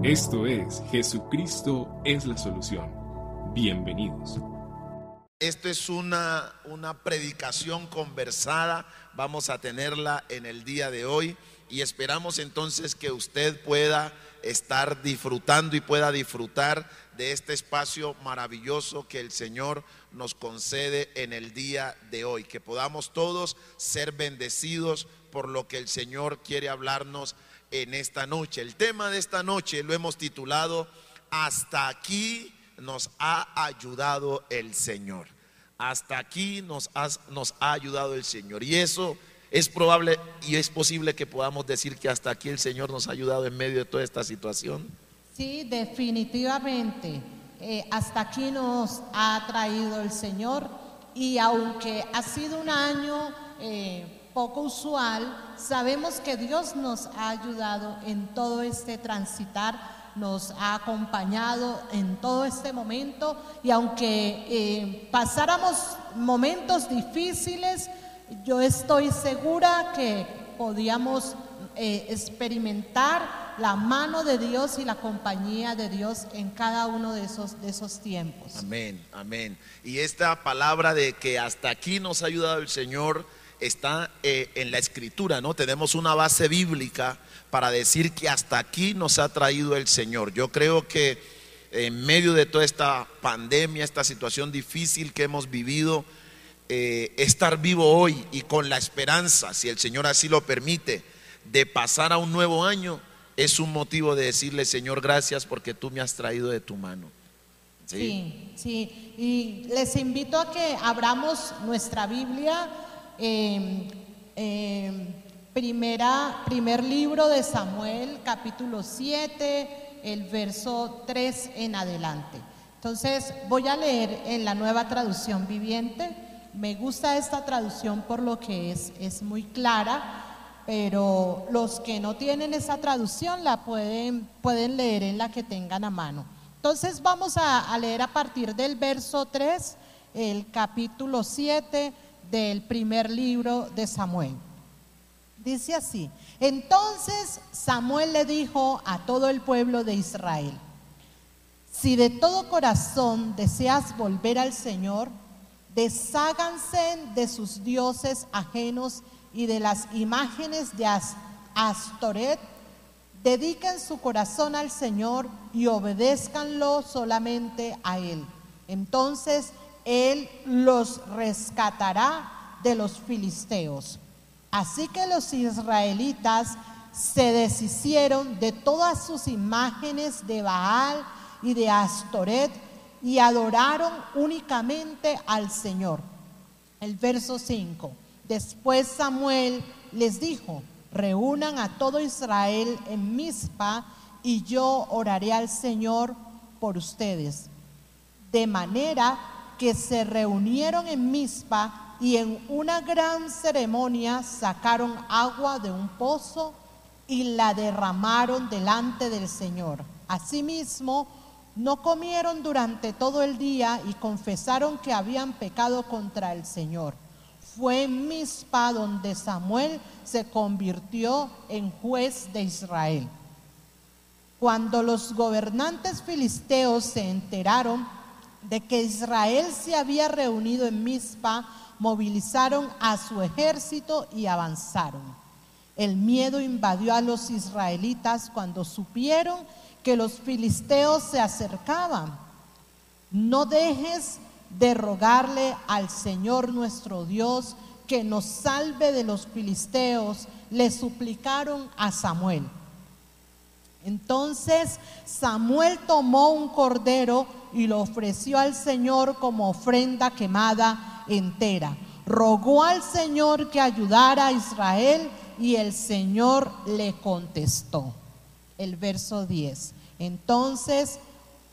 Esto es Jesucristo es la solución. Bienvenidos. Esto es una, una predicación conversada. Vamos a tenerla en el día de hoy y esperamos entonces que usted pueda estar disfrutando y pueda disfrutar de este espacio maravilloso que el Señor nos concede en el día de hoy. Que podamos todos ser bendecidos por lo que el Señor quiere hablarnos en esta noche. El tema de esta noche lo hemos titulado Hasta aquí nos ha ayudado el Señor. Hasta aquí nos, nos ha ayudado el Señor. Y eso es probable y es posible que podamos decir que hasta aquí el Señor nos ha ayudado en medio de toda esta situación. Sí, definitivamente. Eh, hasta aquí nos ha traído el Señor y aunque ha sido un año eh, poco usual, sabemos que Dios nos ha ayudado en todo este transitar, nos ha acompañado en todo este momento y aunque eh, pasáramos momentos difíciles, yo estoy segura que podíamos eh, experimentar la mano de Dios y la compañía de Dios en cada uno de esos, de esos tiempos. Amén, amén. Y esta palabra de que hasta aquí nos ha ayudado el Señor, está eh, en la escritura, ¿no? Tenemos una base bíblica para decir que hasta aquí nos ha traído el Señor. Yo creo que en medio de toda esta pandemia, esta situación difícil que hemos vivido, eh, estar vivo hoy y con la esperanza, si el Señor así lo permite, de pasar a un nuevo año, es un motivo de decirle, Señor, gracias porque tú me has traído de tu mano. Sí, sí. Y les invito a que abramos nuestra Biblia primera, primer libro de Samuel, capítulo 7, el verso 3 en adelante. Entonces voy a leer en la nueva traducción viviente. Me gusta esta traducción por lo que es, es muy clara, pero los que no tienen esa traducción la pueden, pueden leer en la que tengan a mano. Entonces vamos a, a leer a partir del verso 3, el capítulo 7 del primer libro de Samuel. Dice así, entonces Samuel le dijo a todo el pueblo de Israel, si de todo corazón deseas volver al Señor, desháganse de sus dioses ajenos y de las imágenes de Astoret, dediquen su corazón al Señor y obedézcanlo solamente a Él. Entonces él los rescatará de los filisteos. Así que los israelitas se deshicieron de todas sus imágenes de Baal y de Astoret y adoraron únicamente al Señor. El verso 5. Después Samuel les dijo, reúnan a todo Israel en Mizpa y yo oraré al Señor por ustedes. De manera que se reunieron en Mizpa y en una gran ceremonia sacaron agua de un pozo y la derramaron delante del Señor. Asimismo, no comieron durante todo el día y confesaron que habían pecado contra el Señor. Fue en Mizpa donde Samuel se convirtió en juez de Israel. Cuando los gobernantes filisteos se enteraron de que Israel se había reunido en Mizpa, movilizaron a su ejército y avanzaron. El miedo invadió a los israelitas cuando supieron que los filisteos se acercaban. No dejes de rogarle al Señor nuestro Dios que nos salve de los filisteos, le suplicaron a Samuel. Entonces Samuel tomó un cordero y lo ofreció al Señor como ofrenda quemada entera. Rogó al Señor que ayudara a Israel y el Señor le contestó. El verso 10. Entonces,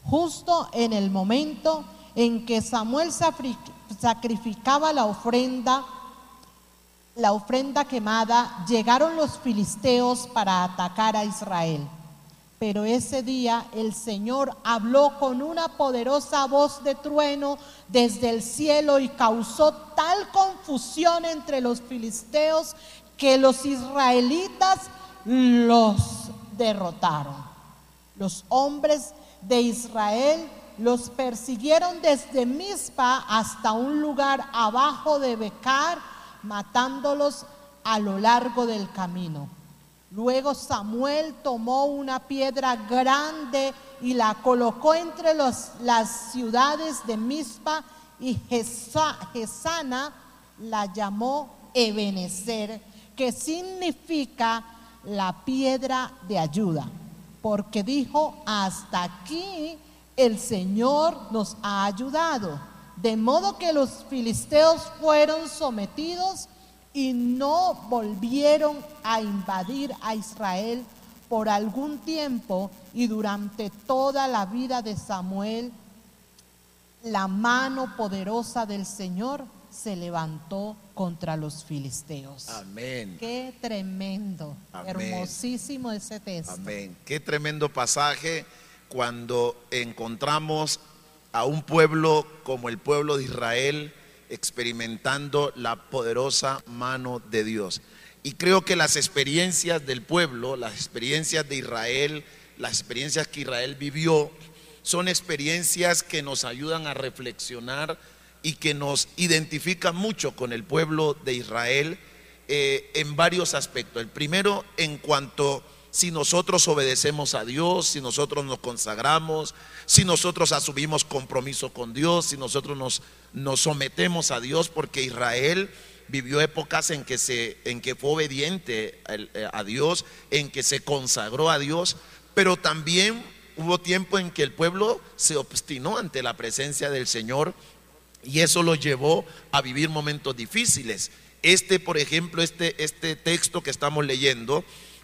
justo en el momento en que Samuel sacrificaba la ofrenda, la ofrenda quemada, llegaron los filisteos para atacar a Israel. Pero ese día el Señor habló con una poderosa voz de trueno desde el cielo y causó tal confusión entre los filisteos que los israelitas los derrotaron. Los hombres de Israel los persiguieron desde Mizpa hasta un lugar abajo de Becar, matándolos a lo largo del camino. Luego Samuel tomó una piedra grande y la colocó entre las ciudades de Mizpa y Gesana la llamó Ebenezer, que significa la piedra de ayuda, porque dijo, hasta aquí el Señor nos ha ayudado. De modo que los filisteos fueron sometidos y no volvieron a invadir a Israel por algún tiempo y durante toda la vida de Samuel, la mano poderosa del Señor se levantó contra los filisteos. Amén. Qué tremendo, hermosísimo ese texto. Amén. Qué tremendo pasaje cuando encontramos a un pueblo como el pueblo de Israel experimentando la poderosa mano de Dios. Y creo que las experiencias del pueblo, las experiencias de Israel, las experiencias que Israel vivió, son experiencias que nos ayudan a reflexionar y que nos identifican mucho con el pueblo de Israel eh, en varios aspectos. El primero, en cuanto si nosotros obedecemos a Dios, si nosotros nos consagramos, si nosotros asumimos compromiso con Dios, si nosotros nos, nos sometemos a Dios, porque Israel vivió épocas en que, se, en que fue obediente eh, a Dios, en que se consagró a Dios, pero también hubo tiempo en que el pueblo se obstinó ante la presencia del Señor y eso lo llevó a vivir momentos difíciles. Este, por ejemplo, este, este texto que estamos leyendo,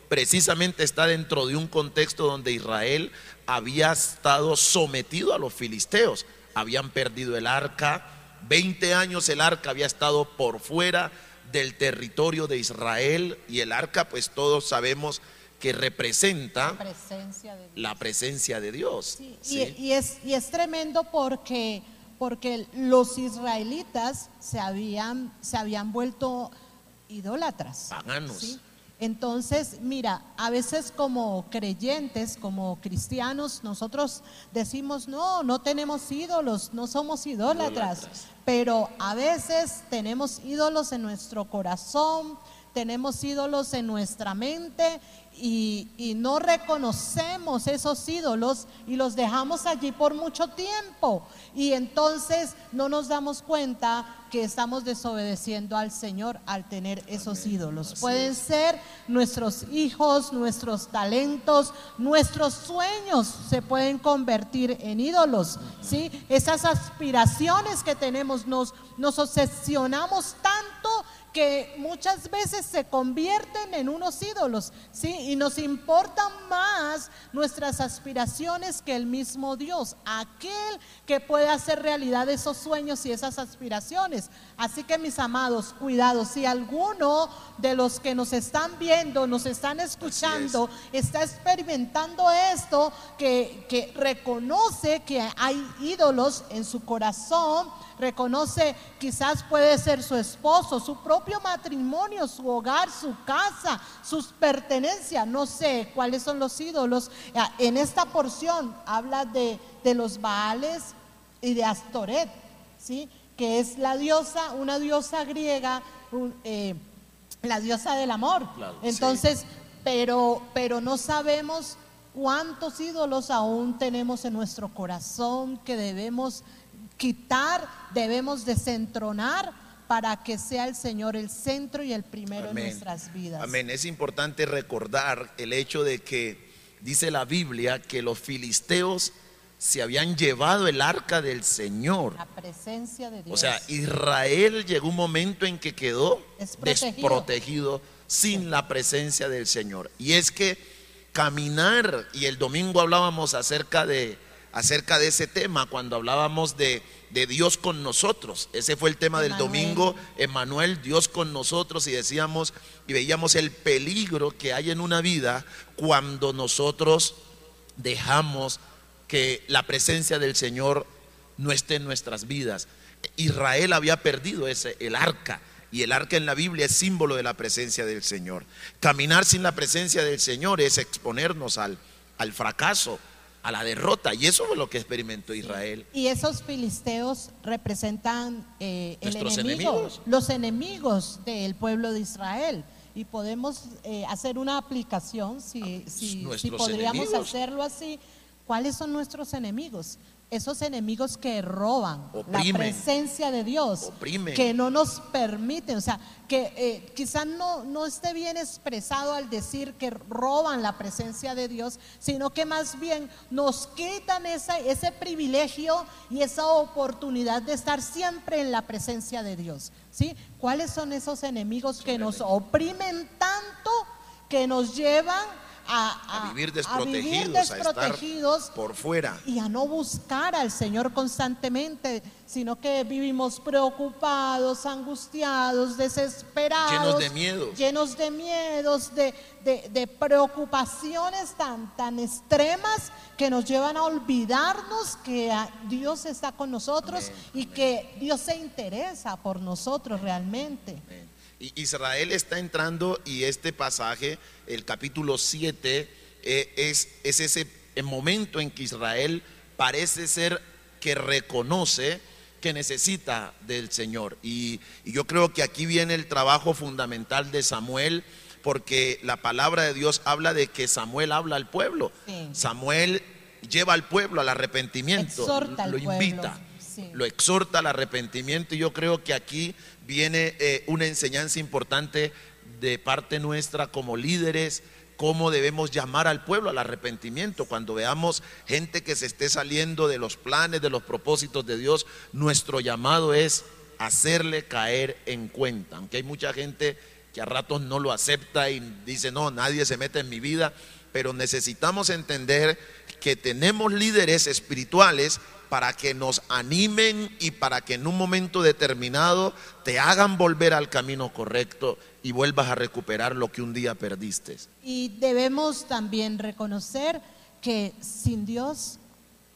precisamente está dentro de un contexto donde Israel había estado sometido a los filisteos. Habían perdido el arca, 20 años el arca había estado por fuera del territorio de Israel y el arca pues todos sabemos que representa la presencia de Dios. Y, es, y es tremendo porque, porque los israelitas se habían, se habían vuelto idólatras. Paganos. Entonces, mira, a veces como creyentes, como cristianos, nosotros decimos, no, no tenemos ídolos, no somos idólatras, pero a veces tenemos ídolos en nuestro corazón, tenemos ídolos en nuestra mente y, no reconocemos esos ídolos y los dejamos allí por mucho tiempo. Y entonces no nos damos cuenta que estamos desobedeciendo al Señor al tener esos ídolos. Pueden ser nuestros hijos, nuestros talentos, nuestros sueños se pueden convertir en ídolos. ¿sí? Esas aspiraciones que tenemos nos, nos obsesionamos tanto que muchas veces se convierten en unos ídolos, ¿sí? Y nos importan más nuestras aspiraciones que el mismo Dios, aquel que puede hacer realidad esos sueños y esas aspiraciones. Así que mis amados, cuidado, si alguno de los que nos están viendo, nos están escuchando, está experimentando esto, que, que reconoce que hay ídolos en su corazón, reconoce quizás puede ser su esposo, su propio matrimonio, su hogar, su casa, sus pertenencias, no sé cuáles son los ídolos. Ah, en esta porción habla de, los Baales y de Astoret, ¿sí? que es la diosa, una diosa griega, eh, la diosa del amor. Entonces, pero, pero no sabemos cuántos ídolos aún tenemos en nuestro corazón que debemos quitar, debemos descentronar para que sea el Señor el centro y el primero en nuestras vidas. Amén. Es importante recordar el hecho de que dice la Biblia que los filisteos se habían llevado el arca del Señor. La presencia de Dios. O sea, Israel llegó un momento en que quedó desprotegido sin la presencia del Señor. Y es que caminar, y el domingo hablábamos acerca de acerca de ese tema cuando hablábamos de, Dios con nosotros. Ese fue el tema del domingo, Emanuel, Dios con nosotros, y decíamos y veíamos el peligro que hay en una vida cuando nosotros dejamos que la presencia del Señor no esté en nuestras vidas. Israel había perdido ese, el arca. Y el arca en la Biblia es símbolo de la presencia del Señor. Caminar sin la presencia del Señor es exponernos al, al fracaso, a la derrota. Y eso fue lo que experimentó Israel. Y esos filisteos representan eh, el Nuestros enemigo, enemigos. los enemigos del pueblo de Israel. Y podemos eh, hacer una aplicación, si, si- podríamos enemigos. hacerlo así. ¿Cuáles son nuestros enemigos? Esos enemigos que roban la presencia de Dios, Oprimen. que no nos permiten, o sea, que eh, quizás no, no esté bien expresado al decir que roban la presencia de Dios, sino que más bien nos quitan esa- ese privilegio y esa oportunidad de estar siempre en la presencia de Dios. ¿sí? ¿Cuáles son esos enemigos que nos oprimen tanto que nos llevan a, A vivir a vivir desprotegidos, a estar por fuera. y a no buscar al Señor constantemente, sino que vivimos preocupados, angustiados, desesperados, Llenos de miedos. llenos de miedos, de, de- de preocupaciones tan, tan extremas que nos llevan a olvidarnos que ah, Dios está con nosotros y que Dios se interesa por nosotros realmente. Y Israel está entrando y este pasaje, el capítulo 7, eh, es, es ese momento en que Israel parece ser que reconoce que necesita del Señor. Y, y yo creo que aquí viene el trabajo fundamental de Samuel, porque la palabra de Dios habla de que Samuel habla al pueblo. Sí. Samuel lleva al pueblo al arrepentimiento, Exhorta lo invita, sí. lo exhorta al arrepentimiento y yo creo que aquí viene eh, una enseñanza importante de parte nuestra como líderes, cómo debemos llamar al pueblo al arrepentimiento. Cuando veamos gente que se esté saliendo de los planes, de los propósitos de Dios, nuestro llamado es hacerle caer en cuenta. Aunque hay mucha gente que a ratos no lo acepta y dice, no, nadie se mete en mi vida, pero necesitamos entender que tenemos líderes espirituales para que nos animen y para que en un momento determinado te hagan volver al camino correcto y vuelvas a recuperar lo que un día perdiste. Y debemos también reconocer que sin Dios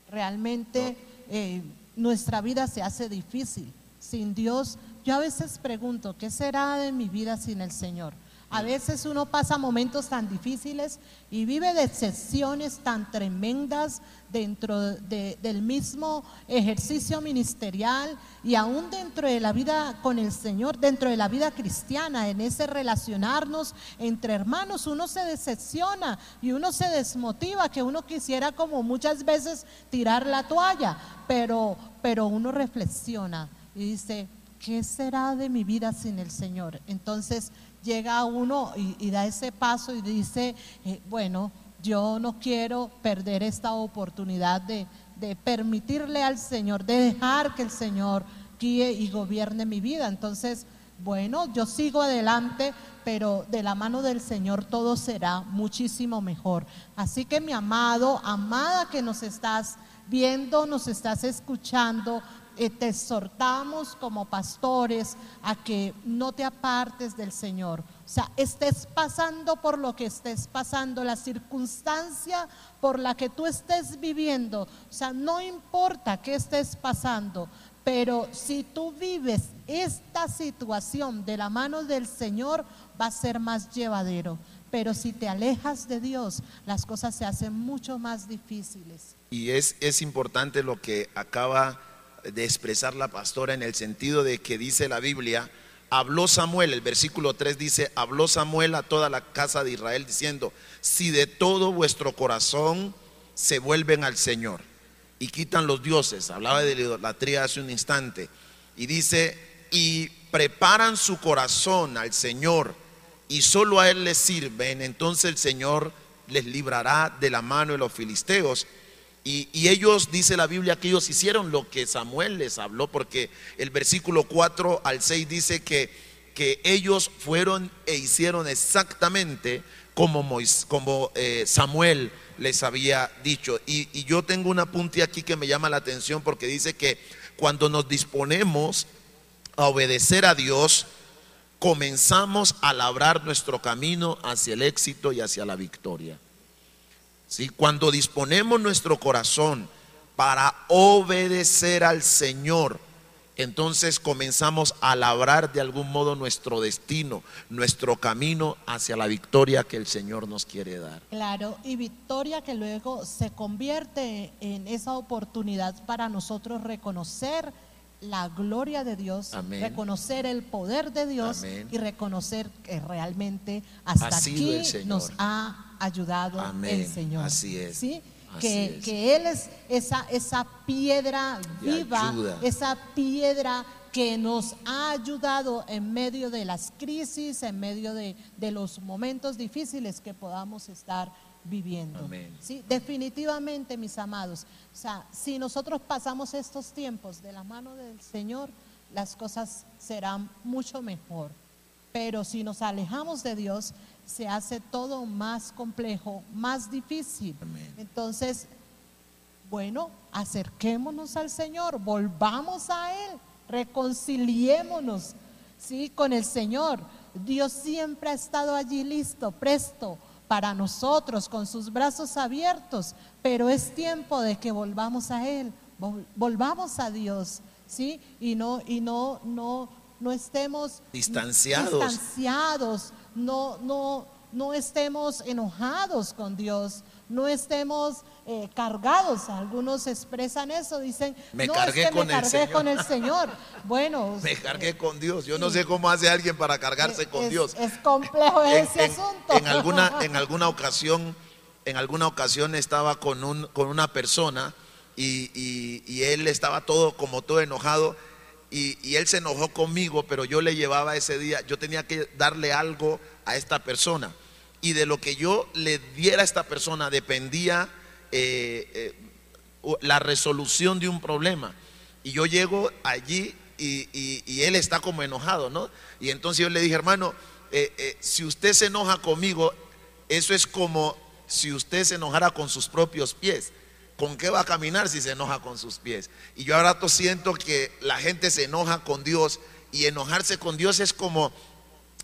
realmente eh, nuestra vida se hace difícil. Sin Dios, yo a veces pregunto, ¿qué será de mi vida sin el Señor? A veces uno pasa momentos tan difíciles y vive decepciones tan tremendas dentro de- del mismo ejercicio ministerial y aún dentro de la vida con el Señor, dentro de la vida cristiana, en ese relacionarnos entre hermanos, uno se decepciona y uno se desmotiva, que uno quisiera como muchas veces tirar la toalla, pero, pero uno reflexiona y dice, ¿qué será de mi vida sin el Señor? Entonces llega uno y, da ese paso y dice, eh, bueno, yo no quiero perder esta oportunidad de, de permitirle al Señor, de dejar que el Señor guíe y gobierne mi vida. Entonces, bueno, yo sigo adelante, pero de la mano del Señor todo será muchísimo mejor. Así que mi amado, amada que nos estás viendo, nos estás escuchando, eh, te exhortamos como pastores a que no te apartes del Señor. O sea, estés pasando por lo que estés pasando, la circunstancia por la que tú estés viviendo. O sea, no importa qué estés pasando, pero si tú vives esta situación de la mano del Señor, va a ser más llevadero. Pero si te alejas de Dios, las cosas se hacen mucho más difíciles. Y es, es importante lo que acaba de expresar la pastora en el sentido de que dice la Biblia, habló Samuel, el versículo 3 dice, habló Samuel a toda la casa de Israel diciendo, si de todo vuestro corazón se vuelven al Señor y quitan los dioses, hablaba de la idolatría hace un instante, y dice, y preparan su corazón al Señor y solo a Él les sirven, entonces el Señor les librará de la mano de los filisteos. Y, ellos, dice la Biblia, que ellos hicieron lo que Samuel les habló, porque el versículo 4 al 6 dice que, que ellos fueron e hicieron exactamente como, Mois- como eh, Samuel les había dicho. Y, y yo tengo un apunte aquí que me llama la atención porque dice que cuando nos disponemos a obedecer a Dios, comenzamos a labrar nuestro camino hacia el éxito y hacia la victoria. ¿Sí? Cuando disponemos nuestro corazón para obedecer al Señor, entonces comenzamos a labrar de algún modo nuestro destino, nuestro camino hacia la victoria que el Señor nos quiere dar. Claro, y victoria que luego se convierte en esa oportunidad para nosotros reconocer la gloria de Dios, Amén. reconocer el poder de Dios Amén. y reconocer que realmente hasta Ha aquí nos ha ayudado Amén. el Señor. Así es. ¿Sí? Así Que, es. que Él es esa, esa piedra viva, esa piedra que nos ha ayudado en medio de las crisis, en medio de, de los momentos difíciles que podamos estar viviendo. Amén. Sí, definitivamente, mis amados. O sea, si nosotros pasamos estos tiempos de la mano del Señor, las cosas serán mucho mejor. Pero si nos alejamos de Dios, se hace todo más complejo, más difícil. Amén. Entonces, bueno, acerquémonos al Señor, volvamos a Él, reconciliémonos, ¿sí? Con el Señor. Dios siempre ha estado allí listo, presto para nosotros, con sus brazos abiertos, pero es tiempo de que volvamos a Él, vol- volvamos a Dios, ¿sí? Y no, y no, no, no estemos Distanciados. distanciados, no, no, no estemos enojados con Dios, no estemos eh, cargados. Algunos expresan eso, dicen, Me no cargué es que con me el cargué Señor". con el Señor. Bueno, Me cargué con Dios. Yo no sé cómo hace alguien para cargarse con es, Dios. es complejo en, ese en- asunto. en alguna, en alguna ocasión, en alguna ocasión estaba con, un, con una persona y, y- y él estaba todo como todo enojado y, él se enojó conmigo, pero yo le llevaba ese día, yo tenía que darle algo a esta persona y de lo que yo le diera a esta persona dependía eh, eh, la resolución de un problema. Y yo llego allí y, él está como enojado, ¿no? Y entonces yo le dije, hermano, eh, si usted se enoja conmigo, eso es como si usted se enojara con sus propios pies. ¿Con qué va a caminar si se enoja con sus pies? Y yo ahora to- siento que la gente se enoja con Dios y enojarse con Dios es como,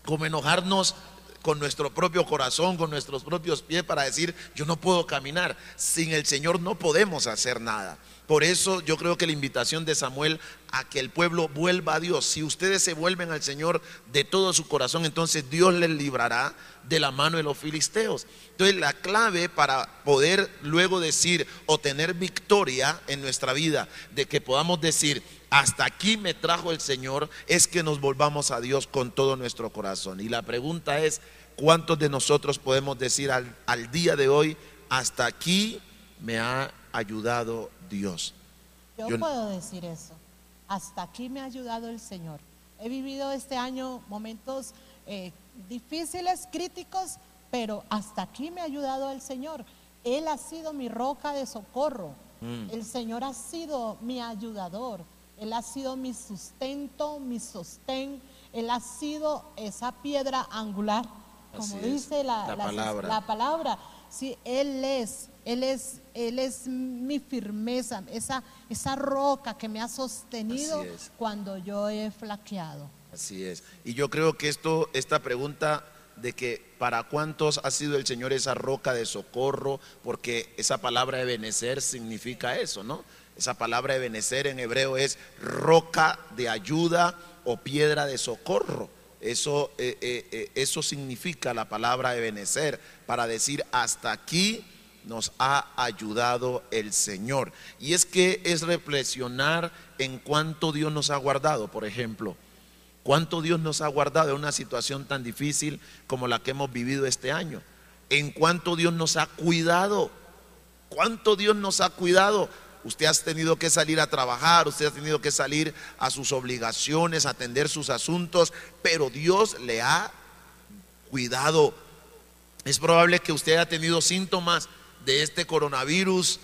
como enojarnos con nuestro propio corazón, con nuestros propios pies para decir, yo no puedo caminar. Sin el Señor no podemos hacer nada. Por eso yo creo que la invitación de Samuel a que el pueblo vuelva a Dios, si ustedes se vuelven al Señor de todo su corazón, entonces Dios les librará de la mano de los filisteos. Entonces la clave para poder luego decir o tener victoria en nuestra vida, de que podamos decir, hasta aquí me trajo el Señor, es que nos volvamos a Dios con todo nuestro corazón. Y la pregunta es, ¿cuántos de nosotros podemos decir al, al día de hoy, hasta aquí me ha ayudado Dios? Yo, Yo- puedo decir eso. Hasta aquí me ha ayudado el Señor. He vivido este año momentos eh, difíciles, críticos, pero hasta aquí me ha ayudado el Señor. Él ha sido mi roca de socorro. Mm. El Señor ha sido mi ayudador. Él ha sido mi sustento, mi sostén. Él ha sido esa piedra angular, como Así es, dice la, la las- palabra. la palabra. Sí, Él es, Él es, Él es mi firmeza, esa, esa roca que me ha sostenido cuando yo he flaqueado. Así es. Y yo creo que esto, esta pregunta de que para cuántos ha sido el Señor esa roca de socorro, porque esa palabra de benecer significa eso, ¿no? Esa palabra de benecer en hebreo es roca de ayuda o piedra de socorro. Eso, eh, eh, eh, eso significa la palabra de benecer, para decir hasta aquí nos ha ayudado el Señor. Y es que es reflexionar en cuánto Dios nos ha guardado, por ejemplo. ¿Cuánto Dios nos ha guardado en una situación tan difícil como la que hemos vivido este año? ¿En cuánto Dios nos ha cuidado? ¿Cuánto Dios nos ha cuidado? Usted ha tenido que salir a trabajar, usted ha tenido que salir a sus obligaciones, a atender sus asuntos, pero Dios le ha cuidado. Es probable que usted haya tenido síntomas de este coronavirus,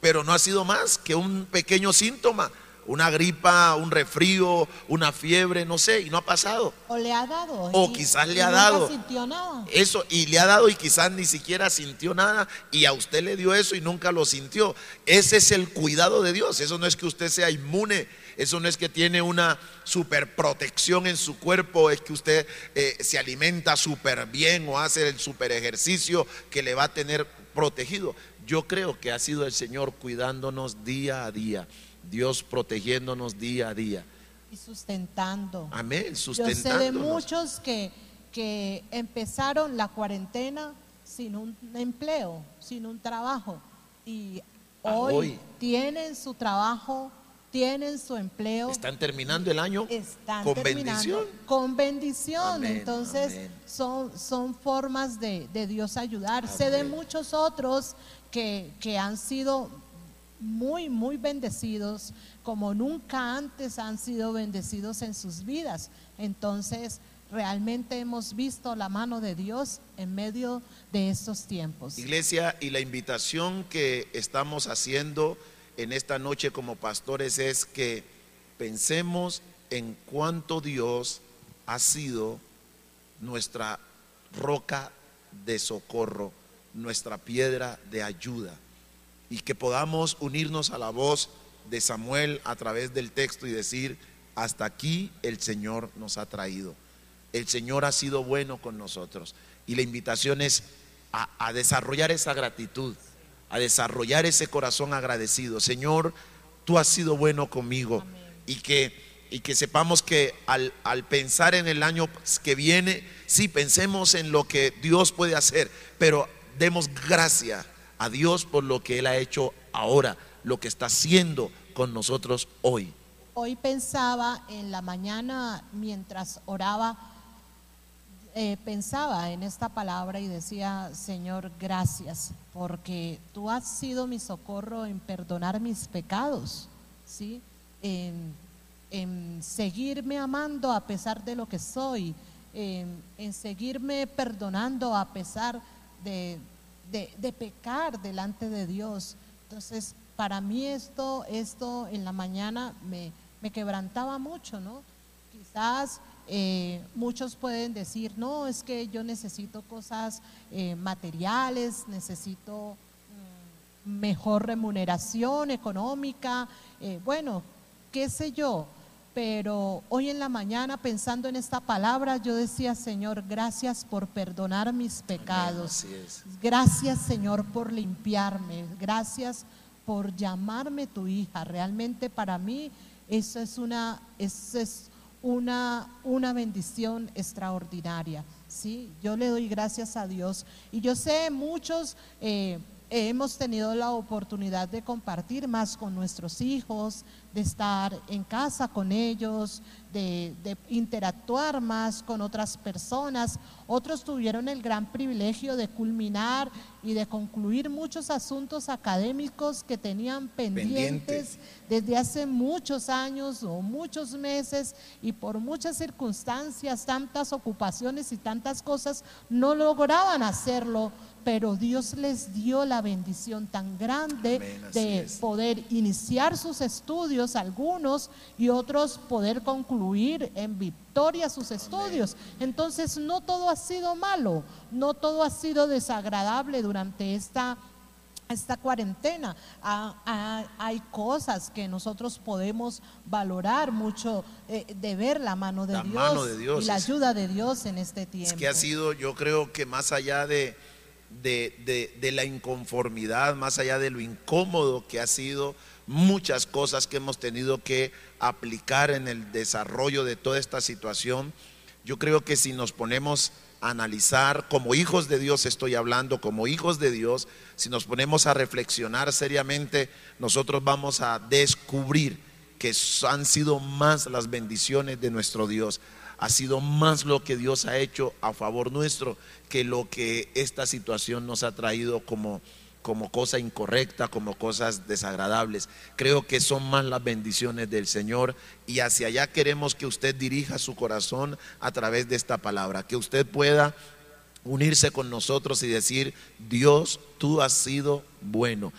pero no ha sido más que un pequeño síntoma, una gripa, un resfrío, una fiebre, no sé, y no ha pasado. O le ha dado. O y- quizás le y ha nunca dado. sintió nada. Eso, y le ha dado y quizás ni siquiera sintió nada, y a usted le dio eso y nunca lo sintió. Ese es el cuidado de Dios. Eso no es que usted sea inmune, eso no es que tiene una super protección en su cuerpo, es que usted eh, se alimenta súper bien o hace el super ejercicio que le va a tener protegido. Yo creo que ha sido el Señor cuidándonos día a día, Dios protegiéndonos día a día. y sustentando. Amén, Yo sé de muchos que, que empezaron la cuarentena sin un empleo, sin un trabajo. Y Ah, hoy, hoy. tienen su trabajo, tienen su empleo. Están terminando el año están con bendición. Con bendición. Amén, Entonces, amén. son, son formas de, de Dios ayudar. Sé de muchos otros que, que han sido muy, muy bendecidos, como nunca antes han sido bendecidos en sus vidas. Entonces, realmente hemos visto la mano de Dios en medio de estos tiempos. Iglesia, y la invitación que estamos haciendo en esta noche como pastores es que pensemos en cuánto Dios ha sido nuestra roca de socorro, nuestra piedra de ayuda, y que podamos unirnos a la voz de Samuel a través del texto y decir, hasta aquí el Señor nos ha traído. El Señor ha sido bueno con nosotros. Y la invitación es a, a desarrollar esa gratitud, a desarrollar ese corazón agradecido. Señor, tú has sido bueno conmigo. Y que, y que sepamos que al, al pensar en el año que viene, sí, pensemos en lo que Dios puede hacer, pero demos gracia a Dios por lo que Él ha hecho ahora, lo que está haciendo con nosotros hoy. Hoy pensaba en la mañana mientras oraba, eh, pensaba en esta palabra y decía, Señor, gracias, porque tú has sido mi socorro en perdonar mis pecados, ¿sí? En, en seguirme amando a pesar de lo que soy, en, en seguirme perdonando a pesar de, de- pecar delante de Dios. Entonces, para mí esto, esto en la mañana me, me quebrantaba mucho, ¿no? Quizás eh, muchos pueden decir, no, es que yo necesito cosas eh, materiales, necesito mm, mejor remuneración económica, eh, bueno, qué sé yo. Pero hoy en la mañana pensando en esta palabra, yo decía, Señor, gracias por perdonar mis pecados. Gracias Señor por limpiarme, gracias por llamarme tu hija. Realmente para mí eso es una, eso es una, una bendición extraordinaria. ¿sí? Yo le doy gracias a Dios. Y yo sé muchos... eh, hemos tenido la oportunidad de compartir más con nuestros hijos, de estar en casa con ellos, de, de interactuar más con otras personas. Otros tuvieron el gran privilegio de culminar y de concluir muchos asuntos académicos que tenían pendientes desde hace muchos años o muchos meses y por muchas circunstancias, tantas ocupaciones y tantas cosas, no lograban hacerlo pero Dios les dio la bendición tan grande Amén, de es. poder iniciar sus estudios, algunos, y otros poder concluir en victoria sus estudios. Entonces, no todo ha sido malo, no todo ha sido desagradable durante esta esta cuarentena Ah, ah, hay cosas que nosotros podemos valorar mucho eh, de ver la mano de, La Dios mano de Dios y la ayuda de Dios en este tiempo. Es que ha sido, yo creo que más allá de, de, de- de la inconformidad, más allá de lo incómodo que ha sido, muchas cosas que hemos tenido que aplicar en el desarrollo de toda esta situación, yo creo que si nos ponemos a analizar, como hijos de Dios estoy hablando, como hijos de Dios, si nos ponemos a reflexionar seriamente, nosotros vamos a descubrir que han sido más las bendiciones de nuestro Dios ha sido más lo que Dios ha hecho a favor nuestro que lo que esta situación nos ha traído como, como cosa incorrecta, como cosas desagradables. Creo que son más las bendiciones del Señor y hacia allá queremos que usted dirija su corazón a través de esta palabra, que usted pueda unirse con nosotros y decir, Dios, tú has sido bueno.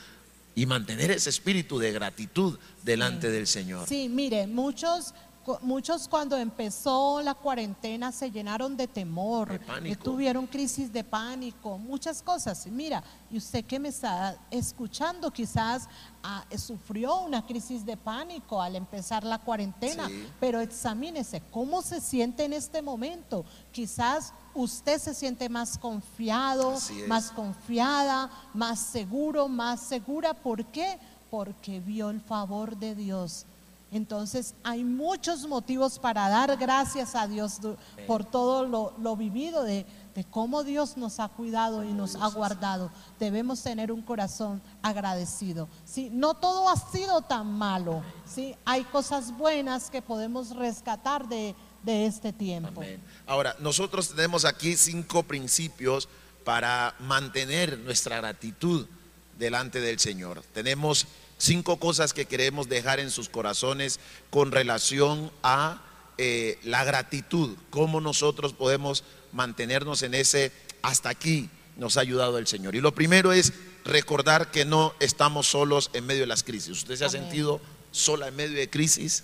Y mantener ese espíritu de gratitud delante del Señor. Sí, mire, muchos, muchos cuando empezó la cuarentena se llenaron de temor, De tuvieron crisis de pánico, muchas cosas. Mira, y usted que me está escuchando quizás ah, sufrió una crisis de pánico al empezar la cuarentena, Sí. pero examínese cómo se siente en este momento. Quizás usted se siente más confiado, más confiada, más seguro, más segura. ¿Por qué? Porque vio el favor de Dios Entonces hay muchos motivos para dar gracias a Dios por todo lo, lo vivido, de, de cómo Dios nos ha cuidado y nos ha guardado. Debemos tener un corazón agradecido. ¿sí? No todo ha sido tan malo. ¿sí? Hay cosas buenas que podemos rescatar de, de este tiempo. Amén. Ahora, nosotros tenemos aquí cinco principios para mantener nuestra gratitud delante del Señor. Tenemos cinco cosas que queremos dejar en sus corazones con relación a eh, la gratitud, cómo nosotros podemos mantenernos en ese hasta aquí nos ha ayudado el Señor. Y lo primero es recordar que no estamos solos en medio de las crisis. ¿Usted se ha Amén. sentido sola en medio de crisis?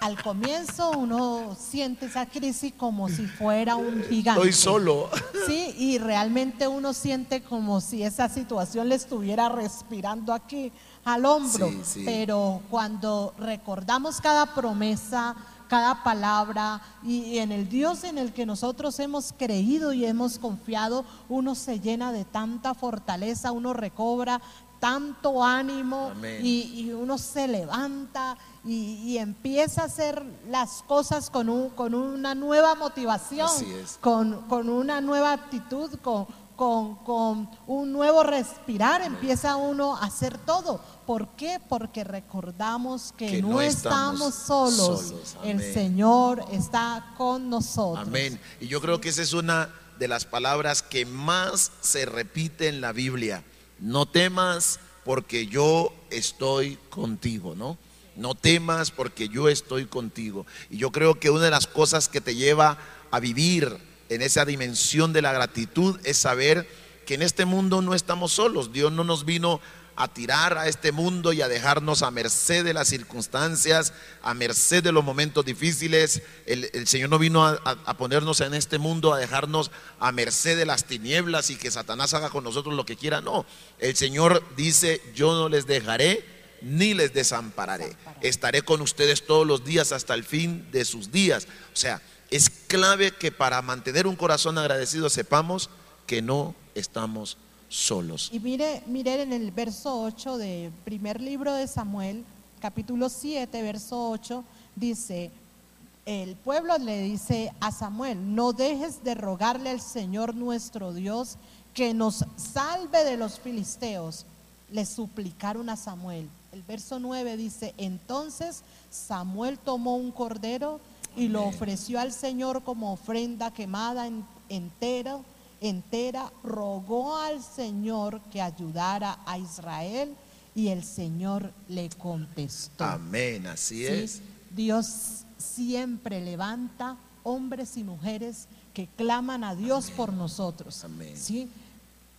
Al comienzo uno siente esa crisis como si fuera un gigante. Estoy solo. Sí, y realmente uno siente como si esa situación le estuviera respirando aquí al hombro. Sí, sí. Pero cuando recordamos cada promesa, cada palabra y, y en el Dios en el que nosotros hemos creído y hemos confiado, uno se llena de tanta fortaleza, uno recobra tanto ánimo y, y uno se levanta y, y empieza a hacer las cosas con, un- con una nueva motivación, con, con una nueva actitud, con, con- con un nuevo respirar, empieza uno a hacer todo. ¿Por qué? Porque recordamos que, Que no, no estamos, estamos solos, solos. el. Señor está con nosotros. Amén. Y yo creo que esa es una de las palabras que más se repite en la Biblia. No temas porque yo estoy contigo, ¿no? No temas porque yo estoy contigo. Y yo creo que una de las cosas que te lleva a vivir en esa dimensión de la gratitud es saber que en este mundo no estamos solos. Dios no nos vino a tirar a este mundo y a dejarnos a merced de las circunstancias, a merced de los momentos difíciles. El, el Señor no vino a, a- a ponernos en este mundo, a dejarnos a merced de las tinieblas y que Satanás haga con nosotros lo que quiera. No, el Señor dice, yo no les dejaré ni les desampararé. Estaré con ustedes todos los días hasta el fin de sus días. O sea, es clave que para mantener un corazón agradecido sepamos que no estamos solos. Y mire, mire en el verso 8 del primer libro de Samuel, capítulo 7, verso 8, dice, el pueblo le dice a Samuel, no dejes de rogarle al Señor nuestro Dios que nos salve de los filisteos. Le suplicaron a Samuel. El verso 9 dice, entonces Samuel tomó un cordero y lo ofreció al Señor como ofrenda quemada en- entera, entera, rogó al Señor que ayudara a Israel y el Señor le contestó. Amén, así ¿sí? es. Dios siempre levanta hombres y mujeres que claman a Dios por nosotros. Amén. ¿sí?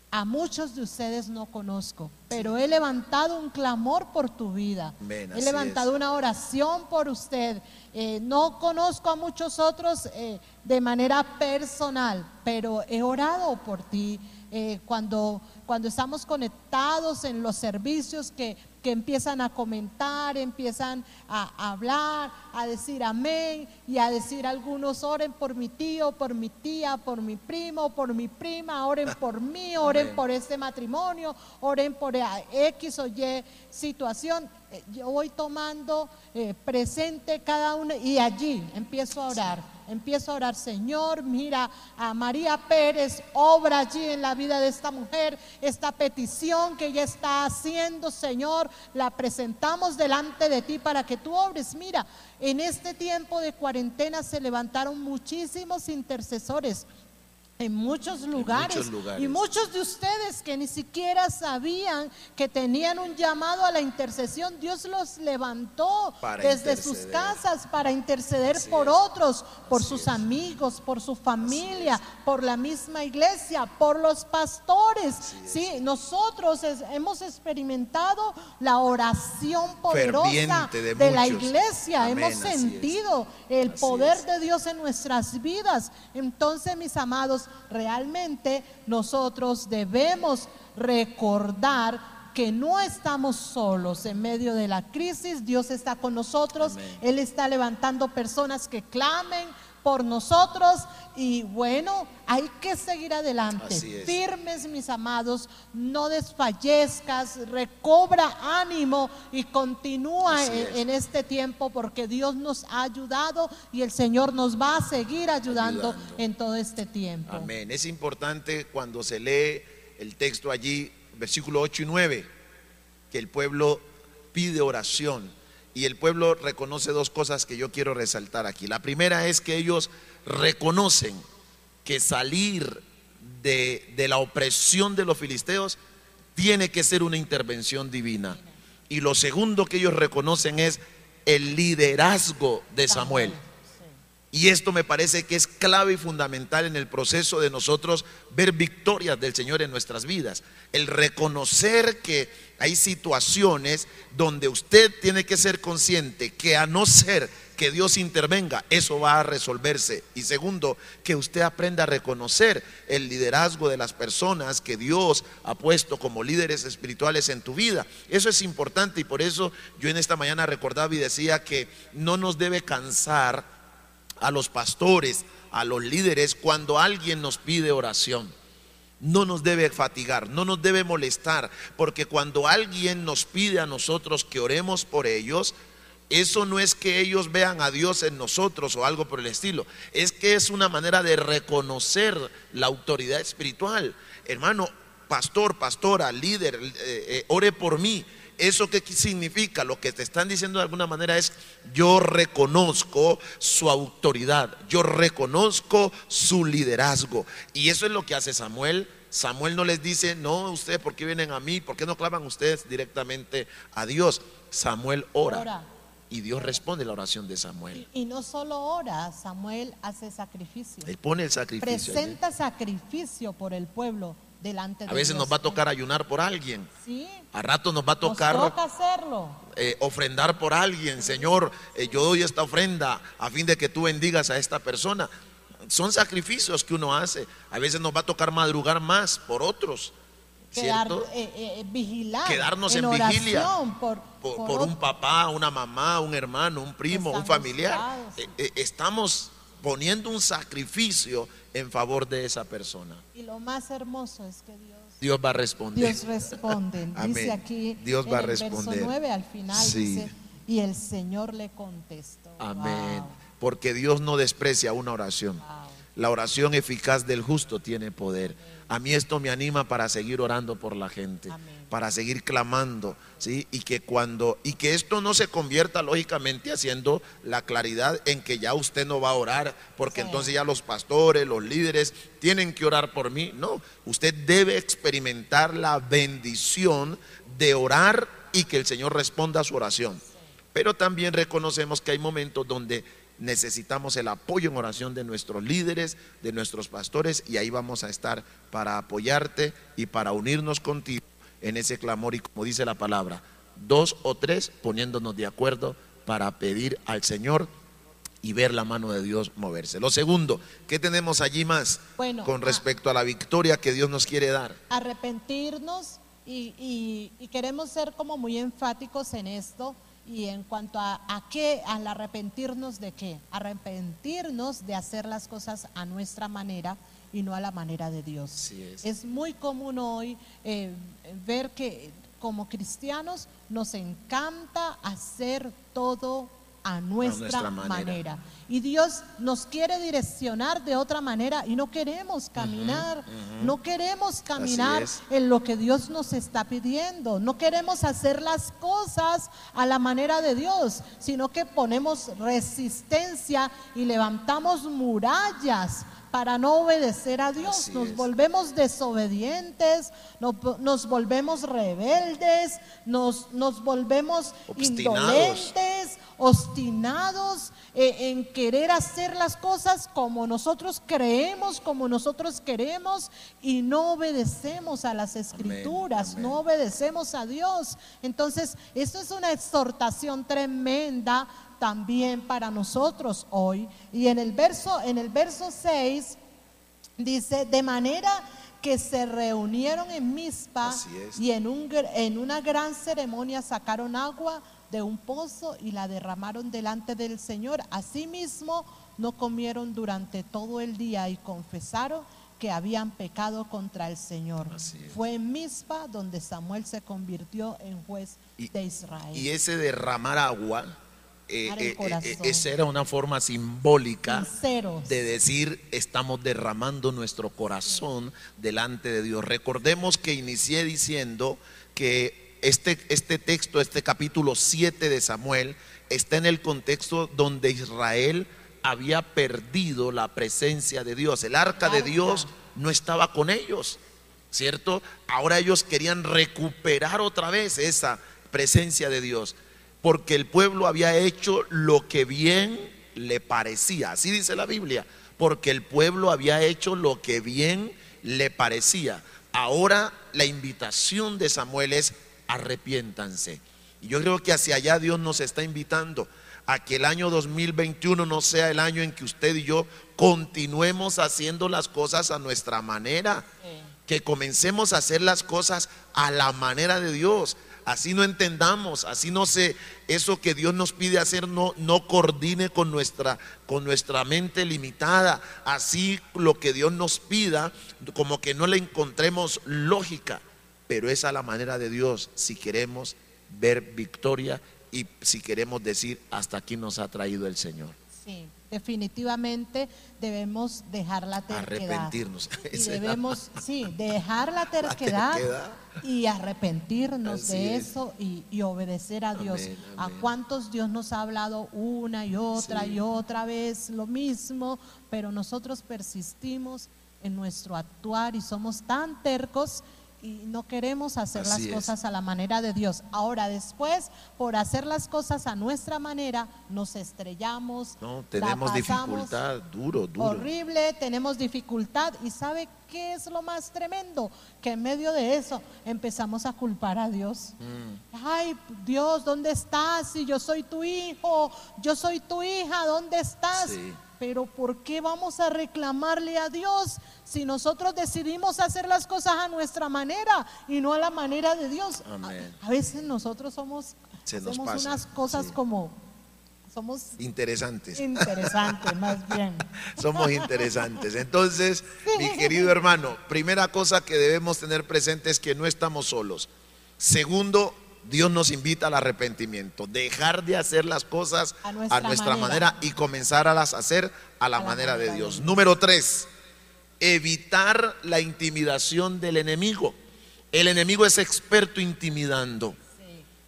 A muchos de ustedes no conozco, pero he levantado un clamor por tu vida. He levantado es. una oración por usted. Eh, no conozco a muchos otros eh, de manera personal, pero he orado por ti. Eh, cuando, cuando estamos conectados en los servicios que, que empiezan a comentar, empiezan a, hablar, a decir amén y a decir algunos oren por mi tío, por mi tía, por mi primo, por mi prima, oren por mí, oren Amén. por este matrimonio, oren por X o Y situación. Eh, Yo voy tomando eh, presente cada uno y allí empiezo a orar. Empiezo a orar, Señor, mira a María Pérez, obra allí en la vida de esta mujer, esta petición que ella está haciendo, Señor, la presentamos delante de ti para que tú obres. Mira, en este tiempo de cuarentena se levantaron muchísimos intercesores. En muchos lugares. muchos lugares. Y muchos de ustedes que ni siquiera sabían que tenían un llamado a la intercesión, Dios los levantó Para desde sus casas para interceder Así por es. otros, por Así sus es. amigos, por su familia, por la misma iglesia, por los pastores. es. Sí, nosotros es- hemos experimentado la oración poderosa de de la iglesia. Amén, hemos así sentido el poder de Dios en nuestras vidas. Entonces, mis amados, realmente nosotros debemos recordar que no estamos solos en medio de la crisis, Dios está con nosotros, Amén. Él está levantando personas que clamen por nosotros y bueno, hay que seguir adelante. Firmes, mis amados, no desfallezcas, recobra ánimo y continúa en, es. en este tiempo porque Dios nos ha ayudado y el Señor nos va a seguir ayudando, Ayudando. en todo este tiempo. Amén. Es importante cuando se lee el texto allí, versículo 8 y 9, que el pueblo pide oración y el pueblo reconoce dos cosas que yo quiero resaltar aquí. La primera es que ellos reconocen que salir de, de la opresión de los filisteos tiene que ser una intervención divina. Y lo segundo que ellos reconocen es el liderazgo de Samuel. Y esto me parece que es clave y fundamental en el proceso de nosotros ver victorias del Señor en nuestras vidas. El reconocer que hay situaciones donde usted tiene que ser consciente que a no ser que Dios intervenga, eso va a resolverse. Y segundo, que usted aprenda a reconocer el liderazgo de las personas que Dios ha puesto como líderes espirituales en tu vida. Eso es importante y por eso yo en esta mañana recordaba y decía que no nos debe cansar a los pastores, a los líderes, cuando alguien nos pide oración. No nos debe fatigar, no nos debe molestar, porque cuando alguien nos pide a nosotros que oremos por ellos, eso no es que ellos vean a Dios en nosotros o algo por el estilo, es que es una manera de reconocer la autoridad espiritual. Hermano, pastor, pastora, líder, eh, eh, ore por mí. ¿Eso qué significa? Lo que te están diciendo de alguna manera es, yo reconozco su autoridad, yo reconozco su liderazgo. Y eso es lo que hace Samuel. Samuel no les dice, no, ustedes, ¿por qué vienen a mí? ¿Por qué no claman ustedes directamente a Dios? Samuel ora. Ora. Y Dios responde la oración de Samuel. Y no solo ora, Samuel hace sacrificio. Él pone el sacrificio. allí. Presenta sacrificio por el pueblo delante de A veces Dios. nos va a tocar ayunar por alguien. Sí, A rato nos va a nos tocar toca hacerlo. eh, ofrendar por alguien, Señor, eh, yo doy esta ofrenda a fin de que tú bendigas a esta persona. Son sacrificios que uno hace. A veces nos va a tocar madrugar más por otros, Quedar, eh, vigilar. Quedarnos en oración vigilia Por, Por, por por un papá, una mamá, un hermano, un primo, un familiar. estamos poniendo un sacrificio en favor de esa persona. Y lo más hermoso es que Dios, Dios va a responder. Dios responde. Amén. Dice aquí Dios va a responder. verso 9 al final Sí. dice, y el Señor le contestó. Amén. Wow, Porque Dios no desprecia una oración. wow. La oración eficaz del justo tiene poder. A mí esto me anima para seguir orando por la gente, Amén. para seguir clamando, ¿sí? Y que cuando y que esto no se convierta lógicamente haciendo la claridad en que ya usted no va a orar, porque Sí. entonces ya los pastores, los líderes tienen que orar por mí. No, usted debe experimentar la bendición de orar y que el Señor responda a su oración. Pero también reconocemos que hay momentos donde necesitamos el apoyo en oración de nuestros líderes, de nuestros pastores, y ahí vamos a estar para apoyarte y para unirnos contigo en ese clamor y como dice la palabra, dos o tres poniéndonos de acuerdo para pedir al Señor y ver la mano de Dios moverse. Lo segundo, ¿qué tenemos allí más Bueno, con respecto a la victoria que Dios nos quiere dar? arrepentirnos y, y- y queremos ser como muy enfáticos en esto y en cuanto a, a qué, al arrepentirnos de qué, arrepentirnos de hacer las cosas a nuestra manera y no a la manera de Dios. Así es. muy común hoy eh, ver que como cristianos nos encanta hacer todo a nuestra, nuestra manera. manera. Y Dios nos quiere direccionar de otra manera y no queremos caminar, no queremos caminar en lo que Dios nos está pidiendo. No queremos hacer las cosas a la manera de Dios, sino que ponemos resistencia y levantamos murallas para no obedecer a Dios. Así nos es. volvemos desobedientes, nos, nos volvemos rebeldes, nos, nos volvemos Obstinados. indolentes, obstinados eh, en querer hacer las cosas como nosotros creemos, como nosotros queremos y no obedecemos a las escrituras, amén. no obedecemos a Dios. Entonces, esto es una exhortación tremenda también para nosotros hoy. Y en el verso en el verso 6 dice, de manera que se reunieron en Mizpa y en, un, en una gran ceremonia sacaron agua de un pozo y la derramaron delante del Señor. Asimismo, no comieron durante todo el día y confesaron que habían pecado contra el Señor. Fue en Mizpa donde Samuel se convirtió en juez Y- de Israel. Y ese derramar agua, eh, eh, eh, corazón. esa era una forma simbólica Sinceros. de decir estamos derramando nuestro corazón delante de Dios. Recordemos que inicié diciendo que este, este texto, este capítulo 7 de Samuel, está en el contexto donde Israel había perdido la presencia de Dios. El arca de. Dios no estaba con ellos, ¿cierto? Ahora ellos querían recuperar otra vez esa presencia de Dios, porque el pueblo había hecho lo que bien le parecía, así dice la Biblia, porque el pueblo había hecho lo que bien le parecía. Ahora la invitación de Samuel es arrepiéntanse. Y yo creo que hacia allá Dios nos está invitando a que el año 2021 no sea el año en que usted y yo continuemos haciendo las cosas a nuestra manera, que comencemos a hacer las cosas a la manera de Dios. Así no entendamos, así no se eso que Dios nos pide hacer no no coordine con nuestra con nuestra mente limitada. Así lo que Dios nos pida como que no le encontremos lógica, pero es a la manera de Dios si queremos ver victoria y si queremos decir hasta aquí nos ha traído el Señor. Sí, definitivamente debemos dejar la terquedad. Arrepentirnos. Y debemos, sí, dejar la terquedad, terquedad. y arrepentirnos Así de es. eso y, y obedecer a Dios. Amén, A cuántos Dios nos ha hablado una y otra Sí. y otra vez lo mismo, pero nosotros persistimos en nuestro actuar y somos tan tercos y no queremos hacer Así las es. cosas a la manera de Dios. Ahora después, por hacer las cosas a nuestra manera, nos estrellamos. No, tenemos dificultad, duro, duro. Horrible, tenemos dificultad. ¿Y sabe qué es lo más tremendo? Que en medio de eso empezamos a culpar a Dios. Mm. Ay, Dios, ¿dónde estás? Si yo soy tu hijo, yo soy tu hija, ¿dónde estás? Sí. Pero ¿por qué vamos a reclamarle a Dios si nosotros decidimos hacer las cosas a nuestra manera y no a la manera de Dios? Amén. A, a veces nosotros somos Se nos hacemos pasa, unas cosas sí. como somos Interesantes. interesantes más bien. Somos interesantes. Entonces, mi querido hermano, primera cosa que debemos tener presente es que no estamos solos. Segundo, Dios nos invita al arrepentimiento, dejar de hacer las cosas A a nuestra manera. manera. y comenzar a las hacer a la A manera de manera de Dios. Dios. Número tres, evitar la intimidación del enemigo. El enemigo es experto intimidando.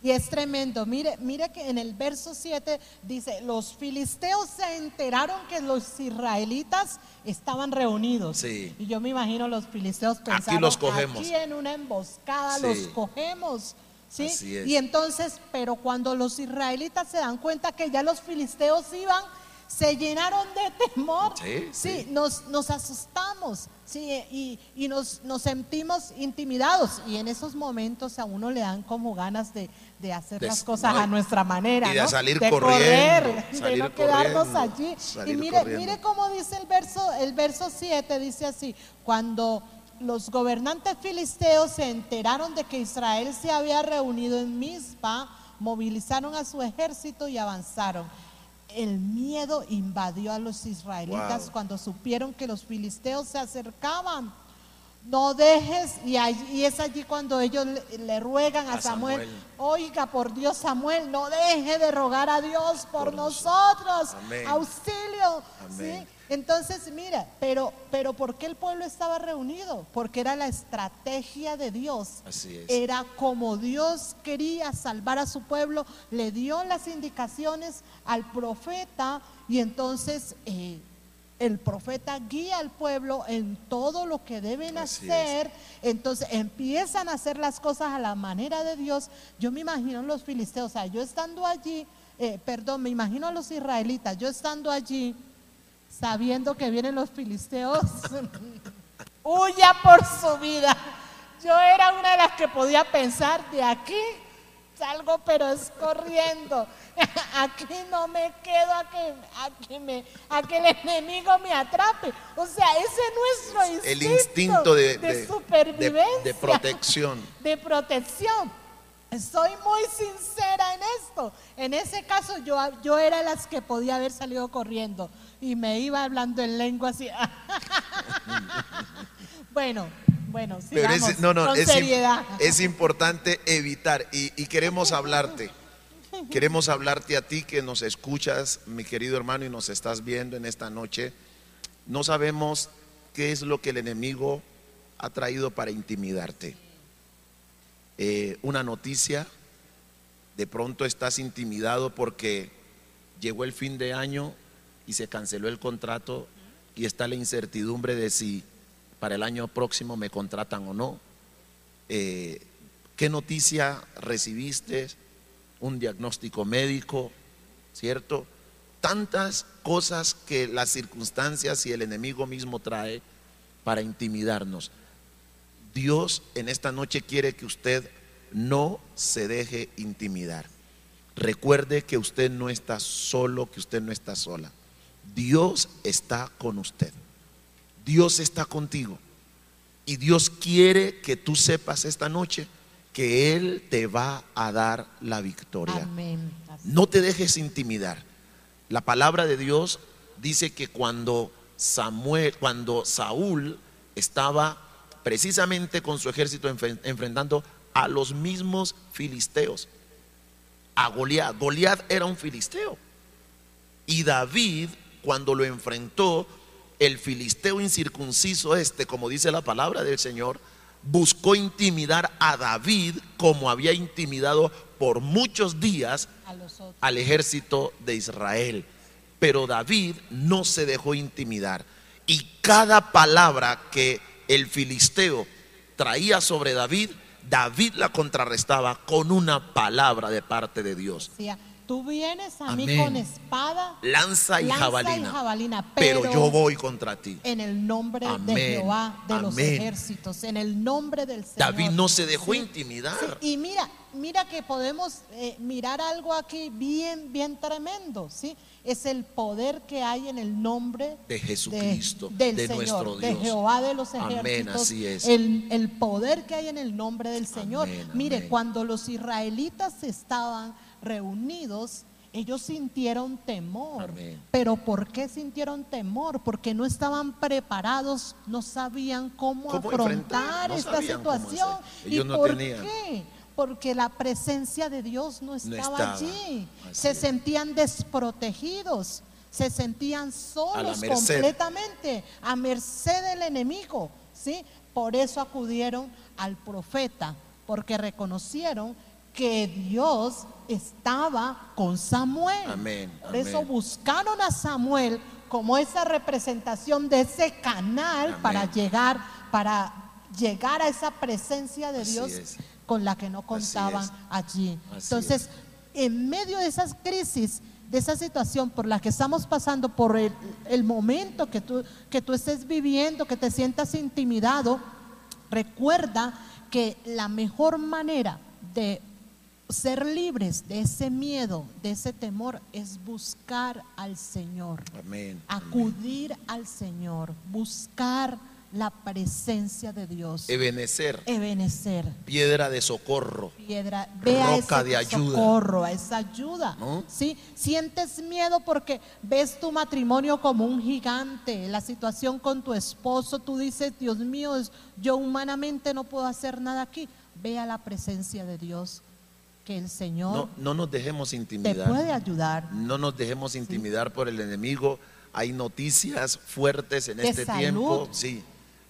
Y es tremendo. Mire, mire que en el verso 7 dice, los filisteos se enteraron que los israelitas estaban reunidos. Sí. Y yo me imagino los filisteos pensaron, los cogemos. aquí en una emboscada Sí. los cogemos. Y entonces, pero cuando los israelitas se dan cuenta que ya los filisteos iban, se llenaron de temor. Sí, sí. Nos, nos asustamos. Sí, y, y nos, nos sentimos intimidados. Y en esos momentos a uno le dan como ganas de, de hacer De- las cosas no, a nuestra manera. y de ¿no? salir de corriendo, correr, de no quedarnos allí. Y mire, corriendo. mire cómo dice el verso, el verso 7, dice así, cuando los gobernantes filisteos se enteraron de que Israel se había reunido en Mizpa, movilizaron a su ejército y avanzaron. El miedo invadió a los israelitas Wow. cuando supieron que los filisteos se acercaban. No dejes, y, allí- y es allí cuando ellos le, le ruegan a, A Samuel, Samuel. oiga por Dios Samuel, no deje de rogar a Dios por, Por nosotros, Amén. auxilio. Amén. ¿sí? Entonces, mira, pero, pero ¿por qué el pueblo estaba reunido? Porque era la estrategia de Dios. Así es. Era como Dios quería salvar a su pueblo, le dio las indicaciones al profeta y entonces eh, el profeta guía al pueblo en todo lo que deben Así hacer. Entonces empiezan a hacer las cosas a la manera de Dios. Yo me imagino los filisteos, o sea, yo estando allí, eh, perdón, me imagino a los israelitas, yo estando allí, sabiendo que vienen los filisteos, huya por su vida. Yo era una de las que podía pensar, de aquí salgo pero es corriendo. Aquí no me quedo a que, a que, me, a que el enemigo me atrape. O sea, ese es nuestro instinto, El instinto de, de- de- supervivencia, de protección. de protección. Soy muy sincera en esto. En ese caso yo, yo era las que podía haber salido corriendo y me iba hablando en lengua así. bueno, bueno, Pero sigamos es, no, no, con es, seriedad. es importante evitar y, y queremos hablarte. Queremos hablarte a ti que nos escuchas, mi querido hermano, y nos estás viendo en esta noche. No sabemos qué es lo que el enemigo ha traído para intimidarte. Eh, una noticia, de pronto estás intimidado porque llegó el fin de año y se canceló el contrato y está la incertidumbre de si para el año próximo me contratan o no. Eh, ¿Qué noticia recibiste? Un diagnóstico médico, ¿cierto? Tantas cosas que las circunstancias y el enemigo mismo trae para intimidarnos. Dios en esta noche quiere que usted no se deje intimidar. Recuerde que usted no está solo, que usted no está sola. Dios está con usted. Dios está contigo. Y Dios quiere que tú sepas esta noche que Él te va a dar la victoria. Amén. No te dejes intimidar. La palabra de Dios dice que cuando Samuel, cuando Saúl estaba precisamente con su ejército enfren- enfrentando a los mismos filisteos, a Goliat. Goliat era un filisteo. Y David, cuando lo enfrentó, el filisteo incircunciso este, como dice la palabra del Señor, buscó intimidar a David como había intimidado por muchos días al ejército de Israel. Pero David no se dejó intimidar. Y cada palabra que el filisteo traía sobre David, David la contrarrestaba con una palabra de parte de Dios. Tú vienes a mí Amén. con espada, Lanza y lanza jabalina. y jabalina, pero, pero, yo voy contra ti. en el nombre Amén. de Jehová de los Amén. ejércitos, en el nombre del Señor. David no se dejó Sí, intimidar. sí, y mira, mira que podemos eh, mirar algo aquí bien, bien tremendo, ¿sí? Es el poder que hay en el nombre De Jesucristo, del de Señor, nuestro de Dios. Jehová de los Amén, ejércitos. así es. El, el poder que hay en el nombre del Señor. Amén, Mire, amén. cuando los israelitas estaban reunidos, ellos sintieron temor. Amén. Pero ¿por qué sintieron temor? Porque no estaban preparados, no sabían cómo, ¿Cómo afrontar? No esta situación. ¿Y no por tenían. qué? Porque la presencia de Dios no estaba, estaba. allí. Así Se es. sentían desprotegidos, se sentían solos completamente, a merced del enemigo. ¿sí? Por eso acudieron al profeta, porque reconocieron que Dios estaba con Samuel. Amén, Por eso buscaron a Samuel como esa representación de ese canal Amén. para llegar, para llegar a esa presencia de Así Dios es. con la que no contaban allí. Así Entonces, en medio de esas crisis, de esa situación por la que estamos pasando, por el, el momento que tú, que tú estés viviendo, que te sientas intimidado, recuerda que la mejor manera de ser libres de ese miedo, de ese temor, es buscar al Señor, Amén. amén. acudir al Señor, buscar la presencia de Dios, Ebenecer, ebenecer piedra de socorro. piedra, ve Roca de ayuda. socorro, a esa ayuda. ¿No? ¿sí? Sientes miedo porque ves tu matrimonio como un gigante, la situación con tu esposo, tú dices, Dios mío, yo humanamente no puedo hacer nada aquí. Ve a la presencia de Dios, que el Señor No, no nos dejemos te intimidar. puede ayudar. No nos dejemos intimidar por el enemigo. Hay noticias fuertes en De este salud. tiempo. Sí.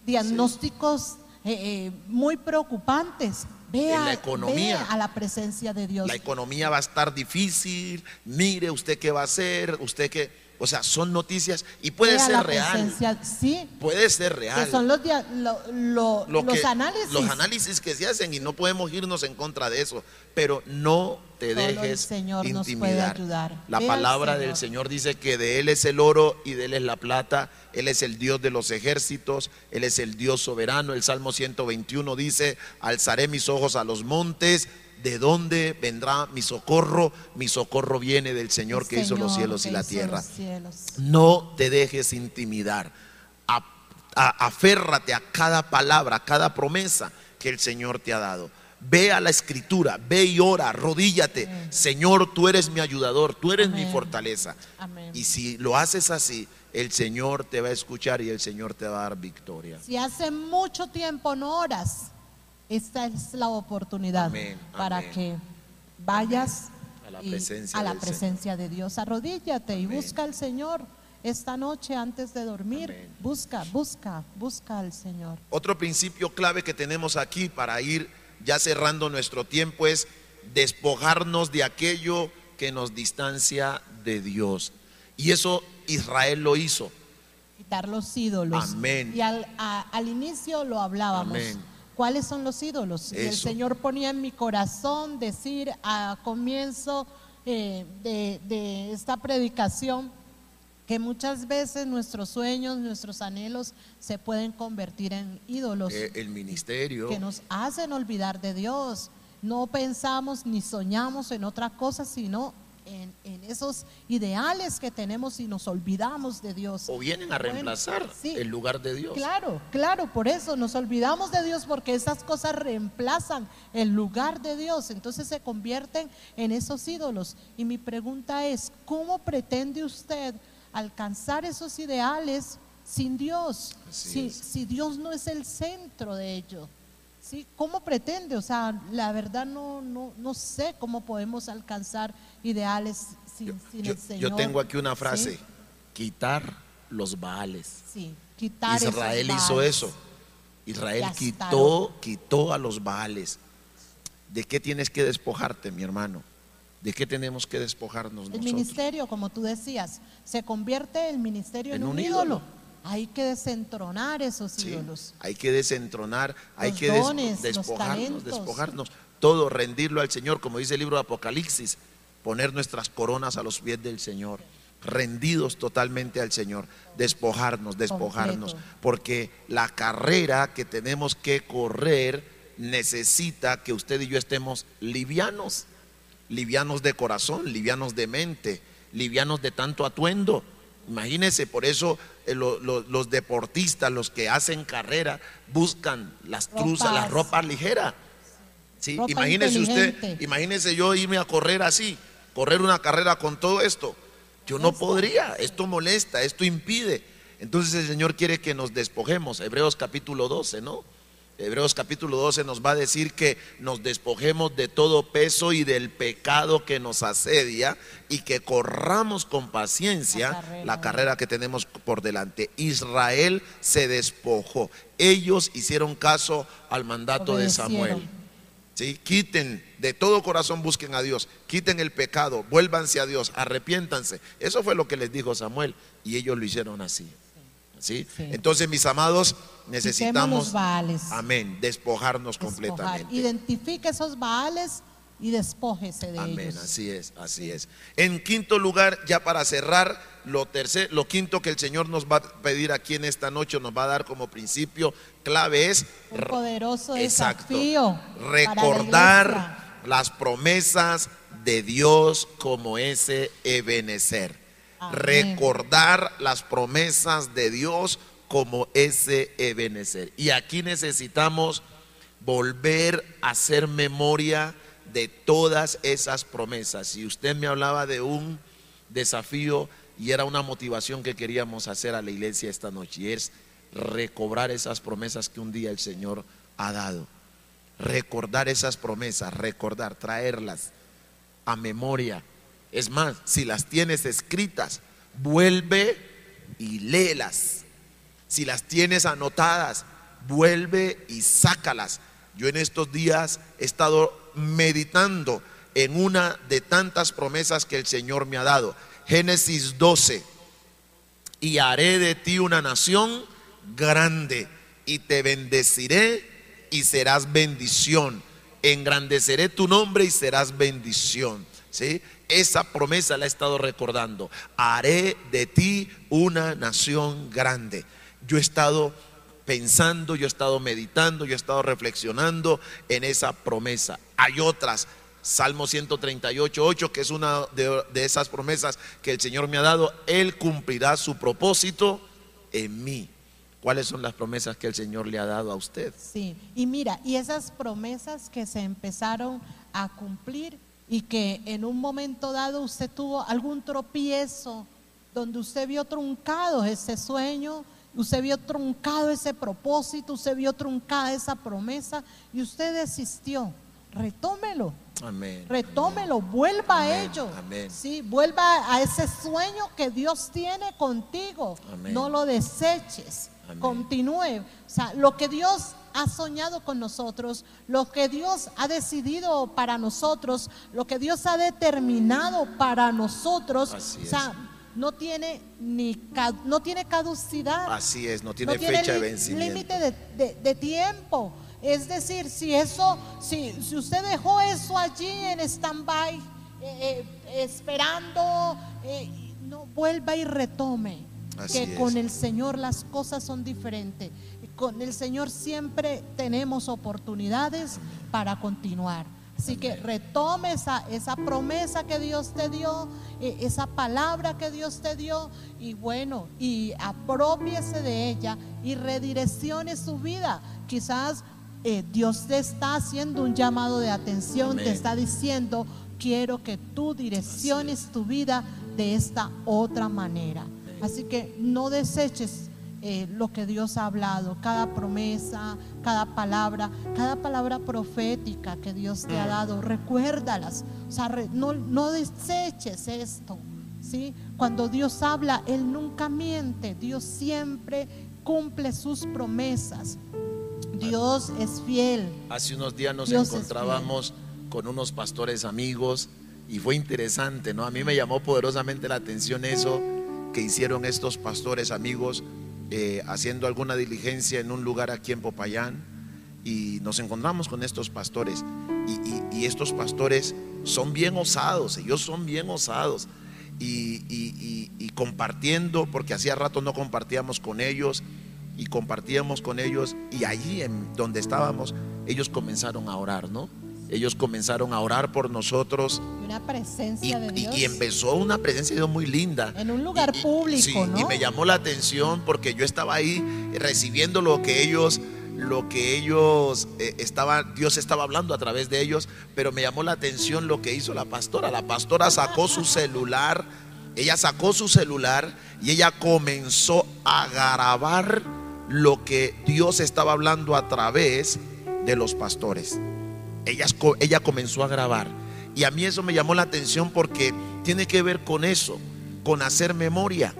Diagnósticos eh, eh, muy preocupantes. Ve En la economía. a la presencia de Dios. La economía va a estar difícil. Mire usted qué va a hacer. Usted qué. O sea, son noticias y puede ser real. sí, Puede ser real. que son los, lo- lo- Lo los que- análisis. los análisis que se hacen y no podemos irnos en contra de eso, pero no te Solo dejes Señor intimidar. La Ve palabra del Señor dice que de Él es el oro y de Él es la plata, Él es el Dios de los ejércitos, Él es el Dios soberano. El Salmo 121 dice, alzaré mis ojos a los montes. ¿De dónde vendrá mi socorro? Mi socorro viene del Señor que hizo los cielos y la tierra. No te dejes intimidar. A- a- aférrate a cada palabra, a cada promesa que el Señor te ha dado. Ve a la escritura, ve y ora, arrodíllate. Señor, tú eres mi ayudador, tú eres mi fortaleza. Amén. Y si lo haces así, el Señor te va a escuchar y el Señor te va a dar victoria. Si hace mucho tiempo no oras, esta es la oportunidad para que vayas A la presencia a la del presencia de Dios. Arrodíllate y busca al Señor esta noche antes de dormir. Amén. Busca, busca, busca al Señor. Otro principio clave que tenemos aquí para ir ya cerrando nuestro tiempo es despojarnos de aquello que nos distancia de Dios. Y eso Israel lo hizo. Quitar los ídolos. Amén. Y al, a- al inicio lo hablábamos. Amén. ¿Cuáles son los ídolos? Y el. Señor ponía en mi corazón decir a comienzo eh, de, de esta predicación que muchas veces nuestros sueños, nuestros anhelos se pueden convertir en ídolos Eh, el ministerio. que nos hacen olvidar de Dios. No pensamos ni soñamos en otra cosa, sino en, en esos ideales que tenemos y nos olvidamos de Dios. o vienen a Bueno, reemplazar sí. el lugar de Dios. Claro, claro, por eso nos olvidamos de Dios porque esas cosas reemplazan el lugar de Dios, entonces se convierten en esos ídolos. Y mi pregunta es, ¿cómo pretende usted alcanzar esos ideales sin Dios? Si, si Dios no es el centro de ello. ¿Sí? ¿Cómo pretende? O sea, la verdad no, no, no sé cómo podemos alcanzar ideales sin, Yo, sin yo- el Señor. yo tengo aquí una frase, Sí, quitar los baales. sí, quitar Israel hizo eso. Israel quitó, quitó a los baales. ¿De qué tienes que despojarte, mi hermano? ¿De qué tenemos que despojarnos El nosotros? ministerio, como tú decías, se convierte el ministerio en, En un, un ídolo. ídolo. Hay que desentronar esos Sí, ídolos. hay que desentronar, hay que dones, despojarnos, despojarnos, todo, rendirlo al Señor, como dice el libro de Apocalipsis, poner nuestras coronas a los pies del Señor, rendidos totalmente al Señor, despojarnos, despojarnos, Completo. porque la carrera que tenemos que correr necesita que usted y yo estemos livianos, livianos de corazón, livianos de mente, livianos de tanto atuendo. Imagínense, por eso eh, lo- lo- los deportistas, los que hacen carrera, buscan las truzas, las Ropas. ligeras. Sí, Ropa imagínese usted, imagínese yo irme a correr así, correr una carrera con todo esto. Yo no podría, esto molesta, esto impide. Entonces el Señor quiere que nos despojemos. Hebreos capítulo 12, ¿no? Hebreos capítulo 12 nos va a decir que nos despojemos de todo peso y del pecado que nos asedia y que corramos con paciencia La carrera. la carrera que tenemos por delante. Israel se despojó. Ellos hicieron caso al mandato de. Samuel. ¿sí? Quiten de todo corazón, busquen a Dios, quiten el pecado, vuélvanse a Dios, arrepiéntanse. Eso fue lo que les dijo Samuel y ellos lo hicieron así. ¿Sí? Sí. Entonces, mis amados, necesitamos, los baales. amén, despojarnos despojar. completamente. Identifique esos baales y despójese de Amén, ellos. así es, así es. En quinto lugar, ya para cerrar, lo tercer, lo quinto que el Señor nos va a pedir aquí en esta noche, nos va a dar como principio clave es Un poderoso Exacto. desafío. para la recordar las promesas de Dios como ese Ebenezer. Recordar las promesas de Dios como ese Ebenezer. Y aquí necesitamos volver a hacer memoria de todas esas promesas. Si usted me hablaba de un desafío y era una motivación que queríamos hacer a la iglesia esta noche, y es recobrar esas promesas que un día el Señor ha dado. Recordar esas promesas, recordar, traerlas a memoria. Es más, si las tienes escritas, vuelve y léelas. Si las tienes anotadas, vuelve y sácalas. Yo en estos días he estado meditando en una de tantas promesas que el Señor me ha dado. Génesis 12. Y haré de ti una nación grande y te bendeciré y serás bendición. Engrandeceré tu nombre y serás bendición. ¿Sí? Esa promesa la he estado recordando. Haré de ti una nación grande. Yo he estado pensando, yo he estado meditando, yo he estado reflexionando en esa promesa. Hay otras. Salmo 138, 8, que es una de, de esas promesas que el Señor me ha dado. Él cumplirá su propósito en mí. cuáles son las promesas que el Señor le ha dado a usted. Sí, y mira, y esas promesas que se empezaron a cumplir y que en un momento dado usted tuvo algún tropiezo donde usted vio truncado ese sueño, usted vio truncado ese propósito, usted vio truncada esa promesa y usted desistió. Retómelo. Amén. Retómelo, vuelva a ello. Amén. Sí, vuelva a ese sueño que Dios tiene contigo. No lo deseches. Continúe. O sea, lo que Dios ha soñado con nosotros, lo que Dios ha decidido para nosotros, lo que Dios ha determinado para nosotros, Así o sea, no tiene ni no tiene caducidad. Así es, no tiene No fecha de vencimiento. límite de, de- de tiempo. Es decir, si eso, si, si usted dejó eso allí en stand-by, eh, eh, esperando, eh, no vuelva y retome. Así que es. con el Señor las cosas son diferentes. Con el Señor siempre tenemos oportunidades para continuar. Así que retome esa, esa promesa que Dios te dio, eh, esa palabra que Dios te dio, y bueno, y apropiese de ella y redireccione su vida. Quizás eh, Dios te está haciendo un llamado de atención, Amén. te está diciendo, quiero que tú direcciones tu vida de esta otra manera. Así que no deseches eh, lo que Dios ha hablado, cada promesa, cada palabra, cada palabra profética que Dios te ha dado, recuérdalas. O sea, re- no, no deseches esto. ¿sí? Cuando Dios habla, Él nunca miente, Dios siempre cumple sus promesas. Dios es fiel. Hace unos días nos Dios encontrábamos con unos pastores amigos y fue interesante, ¿no? A mí me llamó poderosamente la atención eso que hicieron estos pastores amigos eh, haciendo alguna diligencia en un lugar aquí en Popayán y nos encontramos con estos pastores y, estos pastores son bien osados, ellos son bien osados y- y compartiendo, porque hacía rato no compartíamos con ellos y compartíamos con ellos y allí en donde estábamos ellos comenzaron a orar, ¿no? Ellos comenzaron a orar por nosotros y Una y, presencia de y- Dios. y empezó una presencia de Dios muy linda. En un lugar Y- y- público, sí, ¿no? Y me llamó la atención porque yo estaba ahí recibiendo lo que ellos, lo que ellos eh, estaban, Dios estaba hablando a través de ellos, pero me llamó la atención lo que hizo la pastora. La pastora sacó su celular, ella sacó su celular y ella comenzó a grabar lo que Dios estaba hablando a través de los pastores. Ella, ella comenzó a grabar. Y a mí eso me llamó la atención porque tiene que ver con eso, con hacer memoria,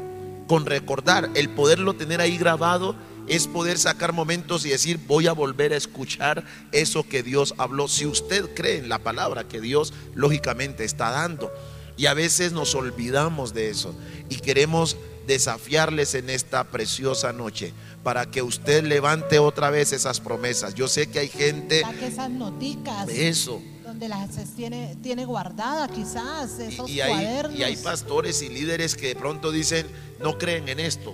con recordar. El poderlo tener ahí grabado es poder sacar momentos y decir, voy a volver a escuchar eso que Dios habló. Si usted cree en la palabra que Dios lógicamente está dando. Y a veces nos olvidamos de eso y queremos desafiarles en esta preciosa noche para que usted levante otra vez esas promesas. Yo sé que hay gente, Saque esas noticas. eso, donde las tiene, tiene guardada quizás esos y, y hay, cuadernos. y hay pastores y líderes que de pronto dicen, no creen en esto.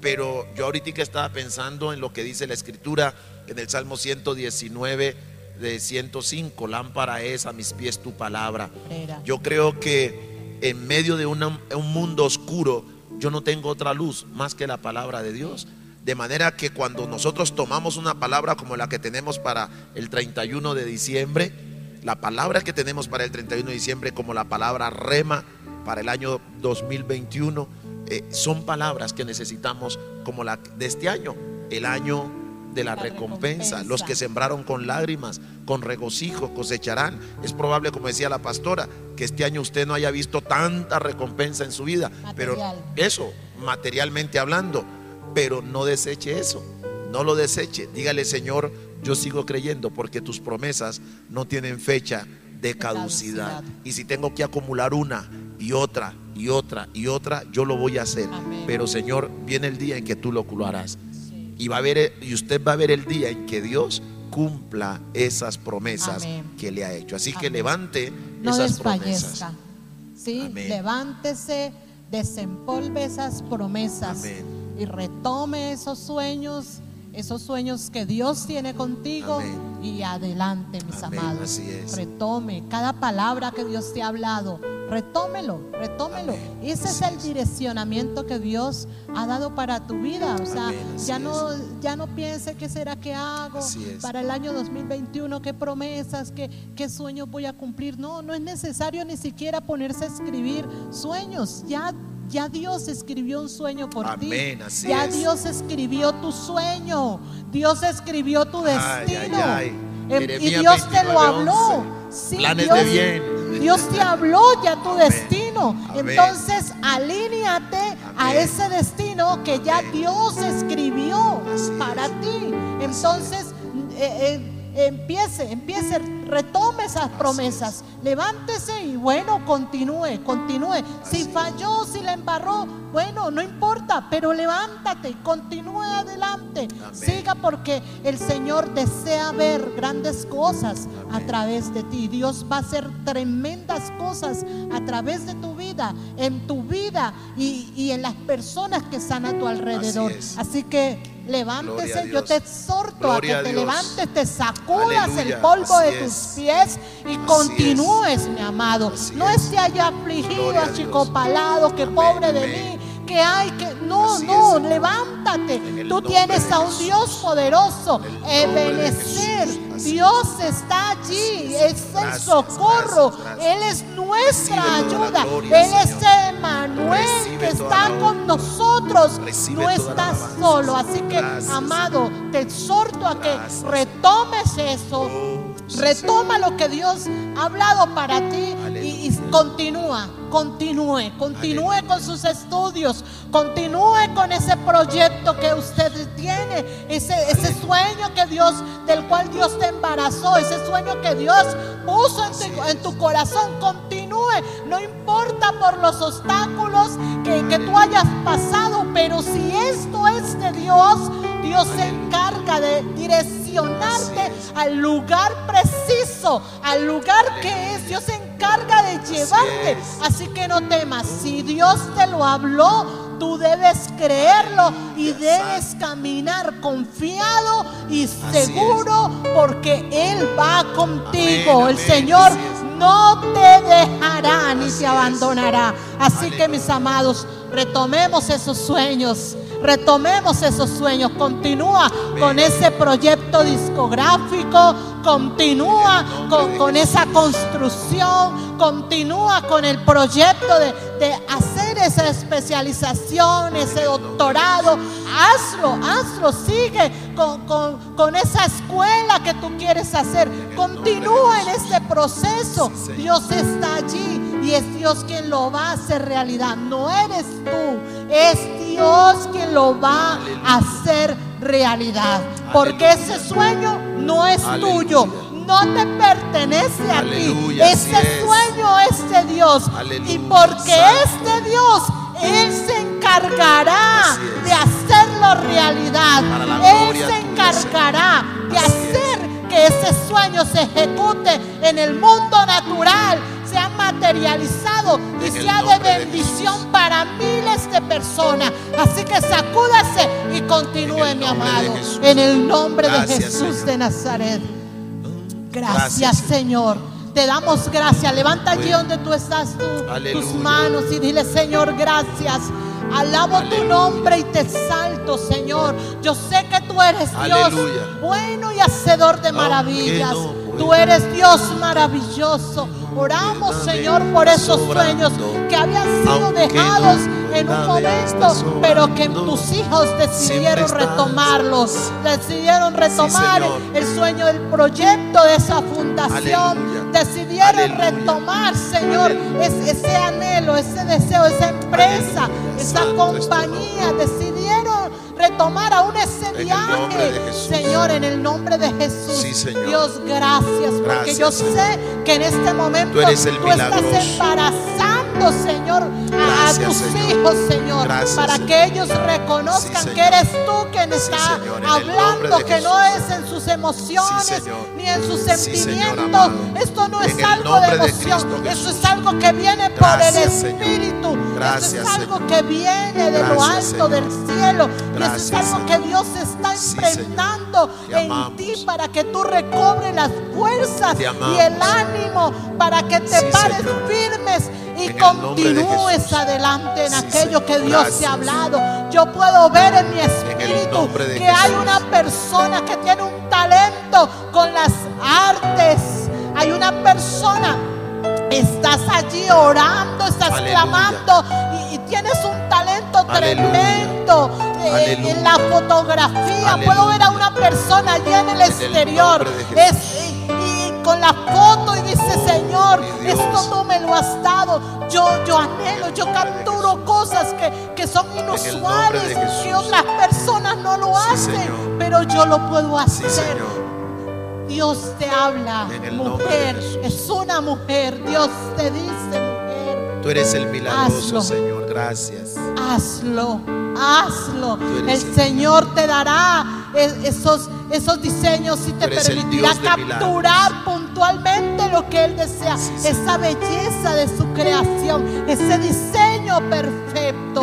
Pero yo ahorita que estaba pensando en lo que dice la escritura en el Salmo 119 de 105, lámpara es a mis pies tu palabra. Yo creo que en medio de una- un mundo oscuro, yo no tengo otra luz más que la palabra de Dios. De manera que cuando nosotros tomamos una palabra como la que tenemos para el 31 de diciembre, la palabra que tenemos para el 31 de diciembre como la palabra rema para el año 2021, eh, son palabras que necesitamos como la de este año, el año de la, La recompensa. recompensa. Los que sembraron con lágrimas, con regocijo, cosecharán. Es probable, como decía la pastora, que este año usted no haya visto tanta recompensa en su vida, pero eso, materialmente hablando, pero no deseche eso, no lo deseche. Dígale, Señor, yo sigo creyendo porque tus promesas no tienen fecha de caducidad. Y si tengo que acumular una y otra y otra y otra, yo lo voy a hacer. Amén. Pero Señor, viene el día en que tú lo harás. Y va a ver y usted va a ver el día en que Dios cumpla esas promesas Amén. que le ha hecho. Así que levante no esas promesas. ¿sí? Levántese, desempolve esas promesas Amén. Y retome esos sueños, esos sueños que Dios tiene contigo Amén. y adelante, mis Amén, amados. así es. Retome cada palabra que Dios te ha hablado, retómelo, retómelo. Amén. Ese es el es. direccionamiento que Dios ha dado para tu vida. O sea, ya no, es. ya no piense qué será que hago para el año 2021, qué promesas, qué, qué sueños voy a cumplir. No, no es necesario ni siquiera ponerse a escribir sueños. Ya ya Dios escribió un sueño por Amén, ti. así ya es. Dios escribió tu sueño. Dios escribió tu destino. ay, ay. Em, y Dios te lo 29:11. habló. Sí, Planes Dios, de bien. Dios te habló ya tu Amén. destino. Amén. Entonces, alíneate a ese destino que ya. Dios escribió Así para es. ti. Entonces, eh, eh, empiece, empiece, retome esas promesas, levántese y bueno, continúe, continúe. Si Así falló, si la embarró, bueno, no importa, pero levántate, continúe adelante, Amén. siga porque el Señor desea ver grandes cosas a través de ti. Dios va a hacer tremendas cosas a través de tu vida, en tu vida y, y en las personas que están a tu alrededor. Así que levántese, yo te exhorto Gloria a que te levantes, te sacudas el polvo así de tus es. pies y continúes, mi amado. Así no es. esté allá afligido, achicopalado, que Amén, pobre de amén. mí. Que hay que, no, Así no, es, levántate. Tú tienes a un. Dios poderoso. Ebenecer. Dios está allí. Es el socorro. gracias, gracias. Él es nuestra ayuda. gloria, Él es Recibe que está con nosotros. Recibe No estás solo. Así que, Gracias, amado, te exhorto a que retomes eso. Oh, Retoma lo que Dios ha hablado para ti. Continúa, continúe, continúe con sus estudios, continúe con ese proyecto que usted tiene, ese, ese sueño que Dios, del cual Dios te embarazó, ese sueño que Dios puso en tu, en tu corazón, continúe, no importa por los obstáculos que, que tú hayas pasado, pero si esto es de Dios, Dios se encarga de direccionarte al lugar preciso, al lugar que es. Dios se encarga de llevarte. es. Así que no temas. Si Dios te lo habló, tú debes creerlo y debes caminar confiado y seguro porque Él va contigo. El Señor así no te dejará ni Así te abandonará. Así que mis amados, retomemos esos sueños. Retomemos esos sueños, continúa con ese proyecto discográfico, continúa con, esa construcción, continúa con el proyecto de, de hacer esa especialización, ese doctorado. Hazlo, hazlo, sigue con, con- con esa escuela que tú quieres hacer. Continúa en este proceso. Dios está allí y es Dios quien lo va a hacer realidad. No eres tú, es Dios quien lo va a hacer realidad. Porque ese sueño no es tuyo, no te pertenece a ti. Ese es. sueño es de Dios. Y porque es de Dios, Él se encargará de hacerlo realidad. Él se encargará de hacer que ese sueño se ejecute en el mundo natural, materializado y sea de bendición para miles de personas. Así que sacúdase y continúe, En el mi nombre de amado, Jesús. en el nombre Gracias, de Jesús de Nazaret. Gracias, Gracias, Señor. Te damos gracias. Levanta allí donde tú estás, tú, tus manos y dile, Señor, gracias. Alabo tu nombre y te salto, Señor. Yo sé que tú eres Dios bueno y hacedor de maravillas. no Tú eres Dios maravilloso. Oramos, Señor, por esos sueños que habían sido dejados en un momento, pero que tus hijos decidieron retomarlos. Decidieron retomar el sueño del proyecto de esa fundación. Decidieron retomar, Señor, ese anhelo, ese deseo, esa empresa, esa compañía. Decidieron retomar aún ese En viaje. Señor, en el nombre de Jesús. Sí, Señor. Dios, gracias, porque yo Señor. sé que en este momento Tú eres el estás embarazando, Señor, a- tus Señor. hijos, Señor, Gracias, para Señor. que ellos reconozcan Sí, que eres tú quien está hablando, que no es en sus emociones ni en sus sentimientos. Esto no es En algo de nombre de emoción, Cristo eso es algo que viene por el. Espíritu. Gracias, eso es algo que viene de lo alto Señor. del cielo. y eso es algo Señor. que Dios está está Sí, en ti para que tú recobres las fuerzas y el ánimo para que te Sí, pares Señor. firmes y En continúes adelante en Sí, aquello que Dios te ha hablado. Yo puedo ver en mi espíritu que hay una persona que tiene un talento con las artes. Hay una persona, estás allí orando, estás Aleluya. clamando y, y tienes un talento Aleluya. tremendo eh, en la fotografía. Puedo ver a una persona allí en el exterior. Es- y, y con la foto y dice, Oh, Señor, esto tú me lo has dado. Yo, yo anhelo, yo capturo cosas que, que son inusuales, que otras personas no lo Sí, hacen, Señor. pero yo lo puedo hacer. Dios te habla, mujer, es una mujer. Dios te dice, mujer, Tú eres el milagroso, Hazlo. Señor. Gracias. hazlo, hazlo. El el- Señor te dará e- esos, esos diseños y te permitirá milagros. capturar puntualmente lo que Él desea, Sí, sí. esa belleza de su creación, ese diseño perfecto.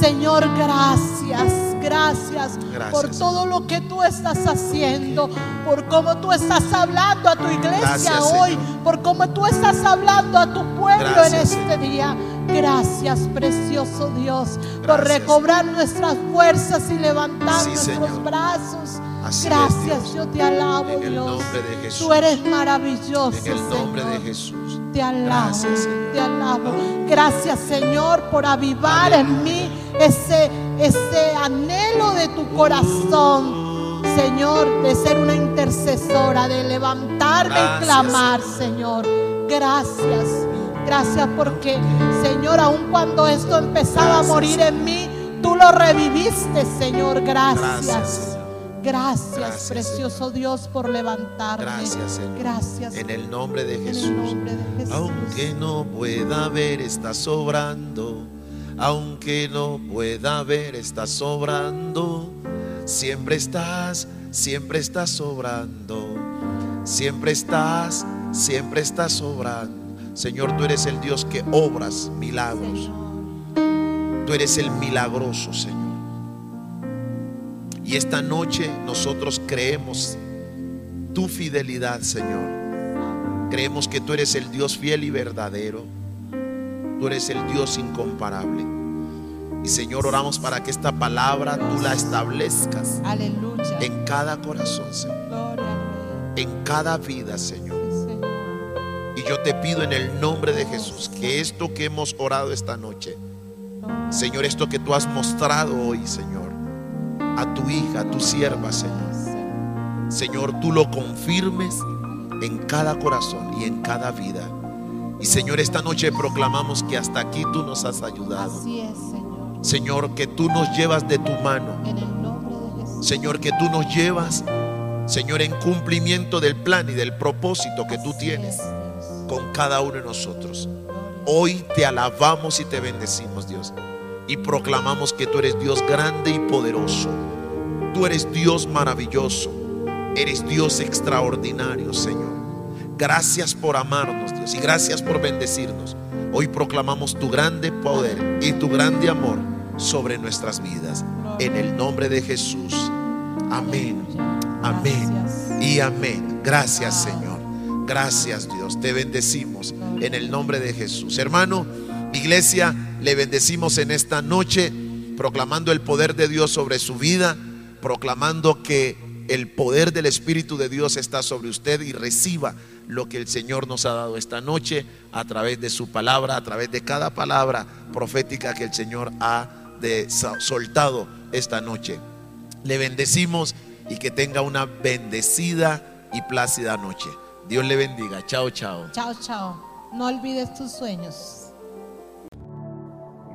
Señor, gracias, gracias, Gracias, por todo lo que tú estás haciendo, por cómo tú estás hablando a tu iglesia Gracias, hoy, Señor. por cómo tú estás hablando a tu pueblo en este Señor. día. Gracias, precioso Dios, por recobrar nuestras fuerzas y levantar Sí, nuestros Señor. brazos. Así Gracias, Dios. yo te alabo, En el Dios. nombre de Jesús. Tú eres maravilloso, En el nombre Señor. de Jesús. Te alabo, Gracias, Señor. te alabo. Gracias, Señor, por avivar en mí ese, ese anhelo de tu corazón, Señor, de ser una intercesora, de levantarme Gracias, y clamar, Señor. Gracias, gracias porque, Señor, aun cuando esto empezaba Gracias, a morir en mí, tú lo reviviste, Señor. Gracias, Gracias. Precioso Dios, por levantarme. Gracias, Señor. Gracias. En el nombre de En Jesús. el nombre de Jesús. Aunque no pueda ver, está sobrando. Aunque no pueda ver, está sobrando. Siempre estás, siempre estás sobrando. Siempre estás, siempre estás sobrando. Señor, tú eres el Dios que obras milagros. Tú eres el milagroso, Señor. Y esta noche nosotros creemos tu fidelidad, Señor. Creemos que tú eres el Dios fiel y verdadero. Tú eres el Dios incomparable. Y Señor, oramos para que esta palabra tú la establezcas Aleluya. en cada corazón, Señor. En cada vida, Señor. Y yo te pido en el nombre de Jesús que esto que hemos orado esta noche. Señor, esto que tú has mostrado hoy, Señor, a tu hija, a tu sierva, Señor. Señor, tú lo confirmes en cada corazón y en cada vida. Y Señor, esta noche proclamamos que hasta aquí tú nos has ayudado. Así es, Señor. Señor, que tú nos llevas de tu mano. En el nombre de Jesús. Señor, que tú nos llevas, Señor, en cumplimiento del plan y del propósito que tú tienes es, con cada uno de nosotros. Hoy te alabamos y te bendecimos, Dios. Y proclamamos que tú eres Dios grande y poderoso. Tú eres Dios maravilloso. Eres Dios extraordinario, Señor. Gracias por amarnos, Dios. Y gracias por bendecirnos. Hoy proclamamos tu grande poder y tu grande amor sobre nuestras vidas. En el nombre de Jesús. Amén. Amén. Y amén. Gracias, Señor. Gracias, Dios. Te bendecimos en el nombre de Jesús. Hermano, iglesia, le bendecimos en esta noche, proclamando el poder de Dios sobre su vida, proclamando que el poder del Espíritu de Dios está sobre usted y reciba lo que el Señor nos ha dado esta noche a través de su palabra, a través de cada palabra profética que el Señor ha soltado esta noche. Le bendecimos y que tenga una bendecida y plácida noche. Dios le bendiga. Chao, chao. Chao, chao. No olvides tus sueños.